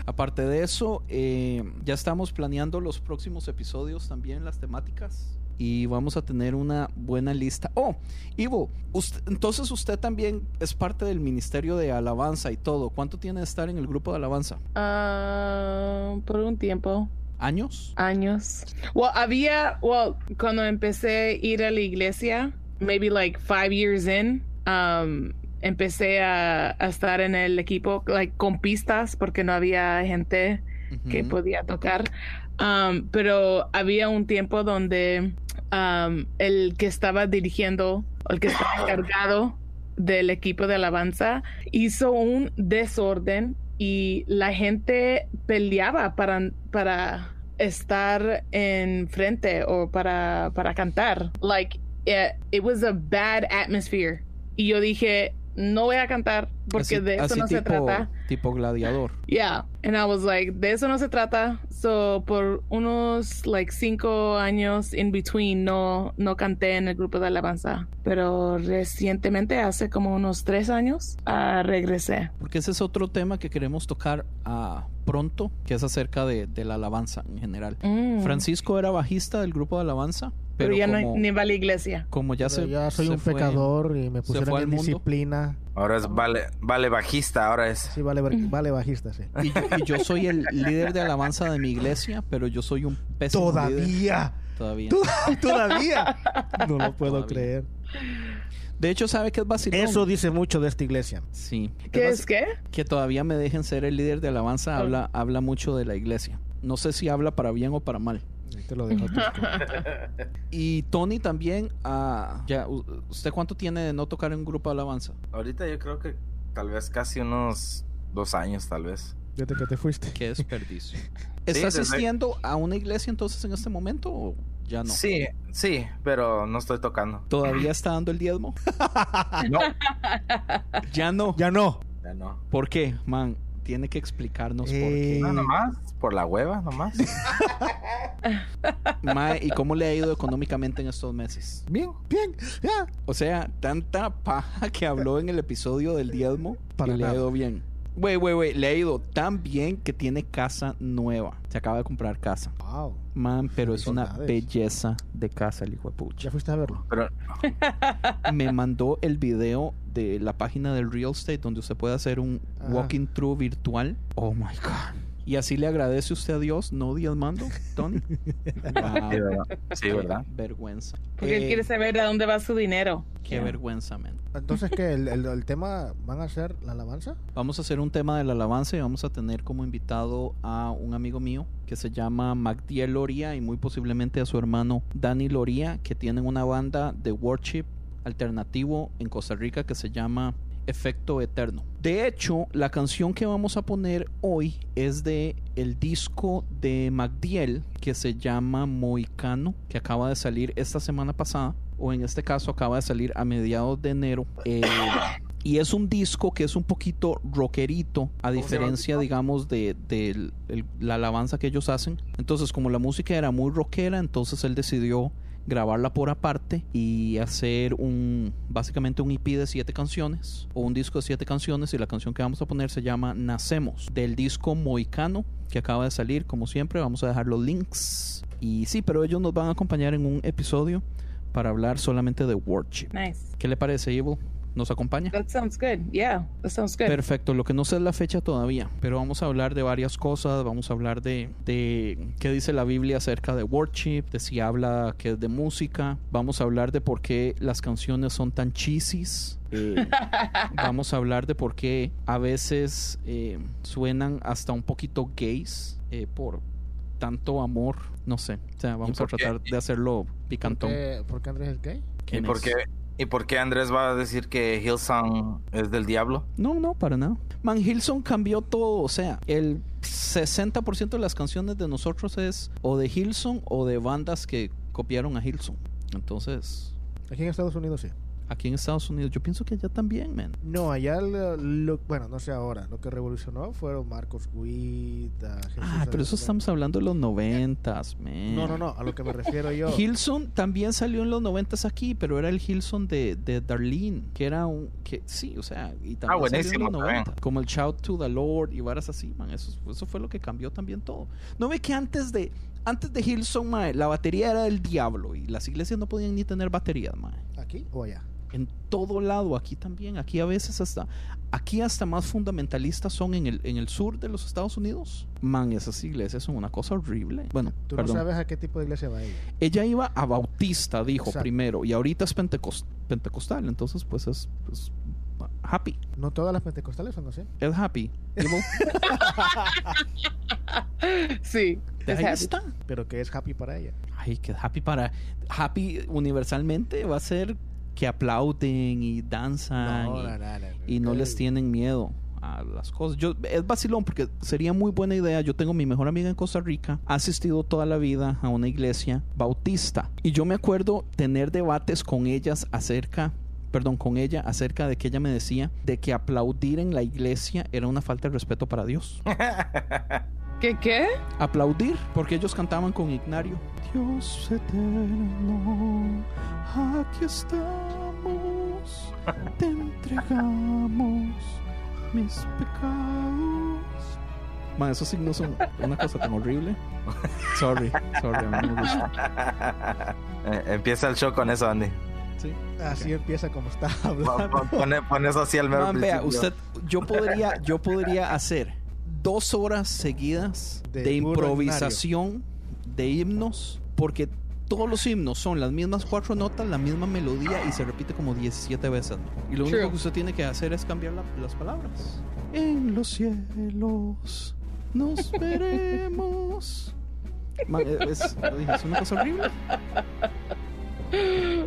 Aparte de eso, eh, ya estamos planeando los próximos episodios también, las temáticas. Y vamos a tener una buena lista. Oh, Ivo, usted- entonces usted también es parte del Ministerio de Alabanza y todo. ¿Cuánto tiene de estar en el grupo de Alabanza? Ah, por un tiempo. ¿Años? años. Well, había, well, cuando empecé a ir a la iglesia, maybe like five years in, um, empecé a, a estar en el equipo, like, con pistas, porque no había gente que podía tocar. Um, pero había un tiempo donde um, el que estaba dirigiendo, el que estaba encargado del equipo de alabanza, hizo un desorden y la gente peleaba para, para estar en frente o para, para cantar. Like, it, it was a bad atmosphere. Y yo dije, no voy a cantar porque Así- de eso no se trata. Tipo gladiador. Yeah, and I was like, de eso no se trata. So por unos like cinco años in between no no canté en el grupo de alabanza, pero recientemente hace como unos tres años ah, regresé. Porque ese es otro tema que queremos tocar ah, pronto, que es acerca de, de la alabanza en general. Mm. Francisco era bajista del grupo de alabanza, pero, pero, ya como, no ni va a la iglesia. como ya Pero se ya soy se un fue- pecador y me pusieron en mundo. disciplina. Ahora es vale, vale bajista, ahora es. Sí, vale, vale bajista, sí. Y yo, y yo soy el líder de alabanza de mi iglesia, pero yo soy un pésimo líder. Todavía. Todavía. Todavía. No lo puedo Todavía. creer. De hecho, ¿sabe qué es vacilón? Eso dice mucho de esta iglesia. Sí. ¿Qué Es es qué? que todavía me dejen ser el líder de alabanza Ah. habla, habla mucho de la iglesia. No sé si habla para bien o para mal. Ahí te lo dejo. Y Tony también, ah, ya, ¿usted cuánto tiene de no tocar en un grupo de alabanza? Ahorita yo creo que tal vez casi unos dos años, tal vez. Desde que te fuiste. Qué desperdicio. ¿Está desde- asistiendo a una iglesia entonces en este momento o ya no? Sí, sí, pero no estoy tocando. ¿Todavía está dando el diezmo? No, Ya no. Ya no. ya no. ¿Por qué, man? Tiene que explicarnos por Eh, qué. No, nomás, por la hueva, nomás. Mae, ¿y cómo le ha ido económicamente en estos meses? Bien, bien. Ya. O sea, tanta paja que habló en el episodio del diezmo Para y le ha ido bien. Güey, güey, güey, le ha ido tan bien que tiene casa nueva. Se acaba de comprar casa. Wow. Man, pero es una belleza de casa el hijo de Ya pucha. fuiste a verlo. Pero Me mandó el video de la página del Real Estate donde usted puede hacer un Ajá. walking through virtual. Oh my God. Y así le agradece usted a Dios, no diezmando, Tony. Wow. sí, ¿verdad? Sí, ¿verdad? Vergüenza. Porque él quiere saber de dónde va su dinero. Qué Yeah. vergüenza, man. Entonces, ¿qué? ¿El, el, el tema van a ser la alabanza? Vamos a hacer un tema de la alabanza y vamos a tener como invitado a un amigo mío que se llama Magdiel Loría y muy posiblemente a su hermano Dani Loría, que tienen una banda de worship alternativo en Costa Rica que se llama Efecto Eterno. De hecho, la canción que vamos a poner hoy es de el disco de Magdiel que se llama Moicano, que acaba de salir esta semana pasada, o en este caso acaba de salir a mediados de enero. Eh, y es un disco que es un poquito rockerito, a diferencia, digamos, de, de el- el- la alabanza que ellos hacen. Entonces, como la música era muy rockera, entonces él decidió grabarla por aparte y hacer un básicamente un EP de siete canciones o un disco de siete canciones y la canción que vamos a poner se llama Nacemos del disco Moicano que acaba de salir como siempre vamos a dejar los links y sí pero ellos nos van a acompañar en un episodio para hablar solamente de worship Nice. ¿qué le parece Evil? ¿Nos acompaña? That sounds good. Yeah, that sounds good. Perfecto, lo que no sé es la fecha todavía, pero vamos a hablar de varias cosas, vamos a hablar de, de qué dice la Biblia acerca de worship, de si habla que es de música, vamos a hablar de por qué las canciones son tan cheesies, eh, vamos a hablar de por qué a veces eh, suenan hasta un poquito gays eh, por tanto amor, no sé, o sea, vamos ¿Y a tratar de hacerlo ¿Por picantón. qué, por qué Andrés es gay? ¿Y ¿Quién por, qué, ¿Y por qué Andrés va a decir que Hillsong es del diablo? No, no, para nada. Man, Hilson cambió todo. O sea, el 60% de las canciones de nosotros es o de Hilson o de bandas que copiaron a Hilson. Entonces, Aquí en Estados Unidos sí. Aquí en Estados Unidos, yo pienso que allá también, man. No, allá, lo, lo- bueno, no sé ahora. Lo que revolucionó fueron Marcos Witt. ah, Jesús Ah, pero eso estamos hablando de los noventas, man. No, no, no. A lo que me refiero yo. Hilson también salió en los noventas aquí, pero era el Hilson de, de Darlene, que era un, que sí, o sea, y también salió en buenísimo los también. 90, como el Shout to the Lord y varas así, man, eso, eso fue lo que cambió también todo. ¿No ve que antes de, antes de Hilson, mae, la batería era del diablo y las iglesias no podían ni tener baterías, mae? ¿Aquí o allá? En todo lado, aquí también, aquí a veces hasta, aquí hasta más fundamentalistas son en el, en el sur de los Estados Unidos. Man, esas iglesias son una cosa horrible. Bueno, Tú perdón. no sabes a qué tipo de iglesia va ella. Ella iba a Bautista, dijo Exacto. primero, y ahorita es pentecos- pentecostal, entonces pues es, es happy, No todas las pentecostales son así. es happy. Sí. de ahí happy. está. Pero que es happy para ella. Ay, que happy para happy universalmente va a ser que aplauden y danzan y, y no les tienen miedo a las cosas. Yo, es vacilón porque sería muy buena idea. Yo tengo mi mejor amiga en Costa Rica, ha asistido toda la vida a una iglesia bautista. Y yo me acuerdo tener debates con ellas acerca, perdón, con ella acerca de que ella me decía de que aplaudir en la iglesia era una falta de respeto para Dios. ¿Qué qué? Aplaudir, porque ellos cantaban con Ignario. Dios eterno, aquí estamos, te entregamos mis pecados. Man, esos signos son una cosa tan horrible. Sorry, sorry, a mí no me gusta. Eh, Empieza el show con eso, Andy. Sí. Así empieza como está Pon, hablando. pon- pon- pon eso así al mero Man, vea, usted, yo podría, yo podría hacer dos horas seguidas De de, improvisación de himnos, porque todos los himnos son las mismas cuatro notas, la misma melodía y se repite como 17 veces. Y lo True. único que usted tiene que hacer es cambiar la- las palabras. En los cielos nos veremos. Man, es, es- es una cosa horrible. Pero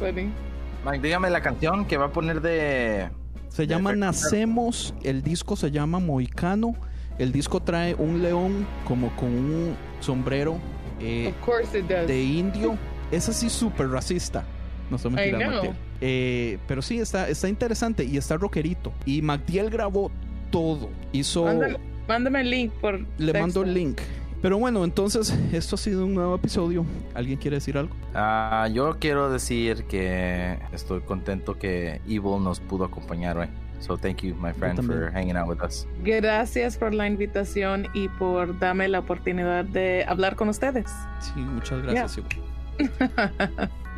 bueno. Dígame la canción que va a poner de. Se llama Efecto. Nacemos, el disco se llama Moicano. El disco trae un león como con un sombrero eh, Of course it does. de indio. Es así súper racista. No know. Magdiel. Eh, pero sí, está, está interesante y está rockerito. Y Magdiel grabó todo. Hizo. Mándame, mándame el link por Le texto. mando el link. Pero bueno, entonces, esto ha sido un nuevo episodio. ¿Alguien quiere decir algo? Ah, yo quiero decir que estoy contento que Evil nos pudo acompañar hoy. So thank you, my friend, for hanging out with us. Gracias por la invitación y por darme la oportunidad de hablar con ustedes. Sí, muchas gracias.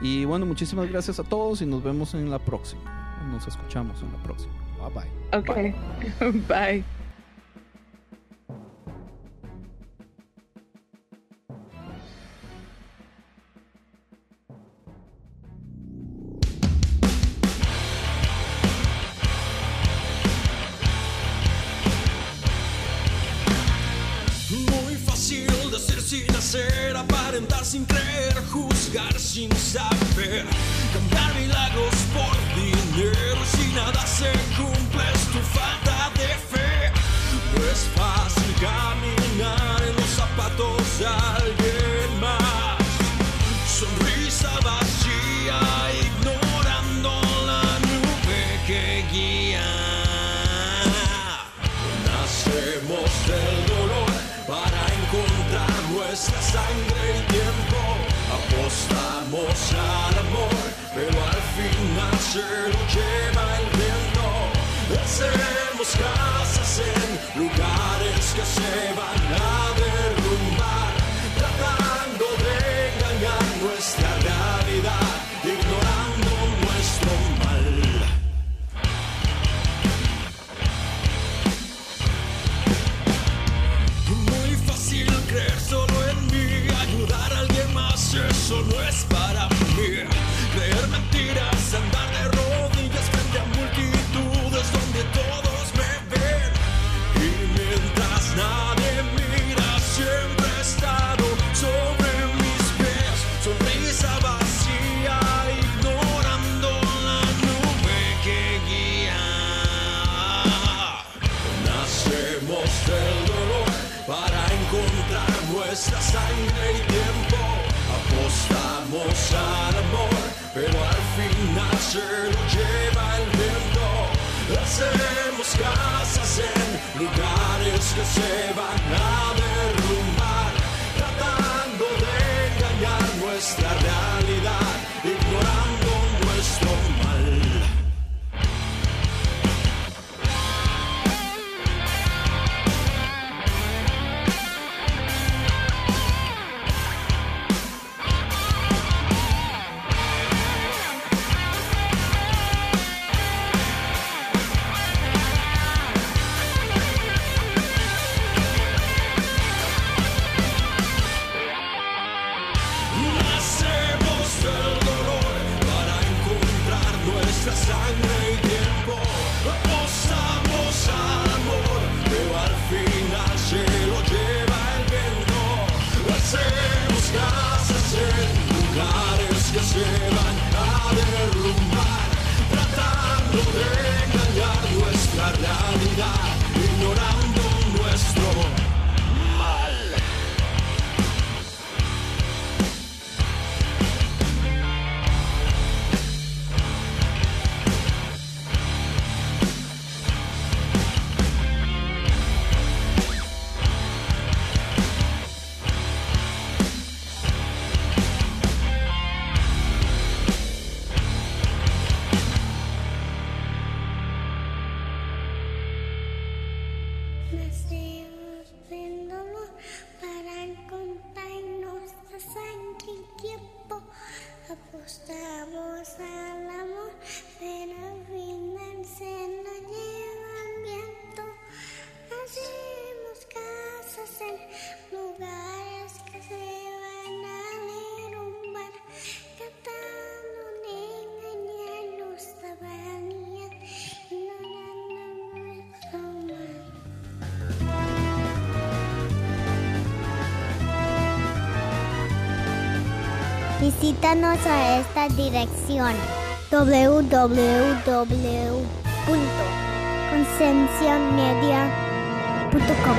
Y bueno, muchísimas gracias a todos y nos vemos en la próxima. Nos escuchamos en la próxima. Bye bye. Ok. Bye. Hacer, aparentar sin creer, juzgar sin saber. Cambiar milagros por dinero, si nada se cumple es tu falta de fe. No es fácil caminar lo lleva el viento. Hacemos casas en lugares que se van a derrumbar, nuestra sangre y tiempo. Apostamos al amor, pero al final se lo lleva el viento. Hacemos casas en lugares que se van a derrumbar, tratando de engañar nuestra realidad, Visítanos a esta dirección www.concienciamedia.com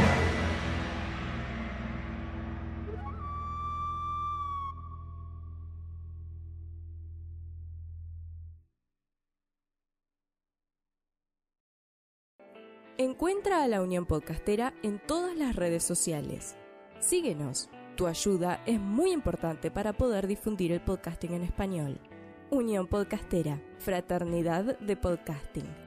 Encuentra a la Unión Podcastera en todas las redes sociales. Síguenos. Tu ayuda es muy importante para poder difundir el podcasting en español. Unión Podcastera, Fraternidad de Podcasting.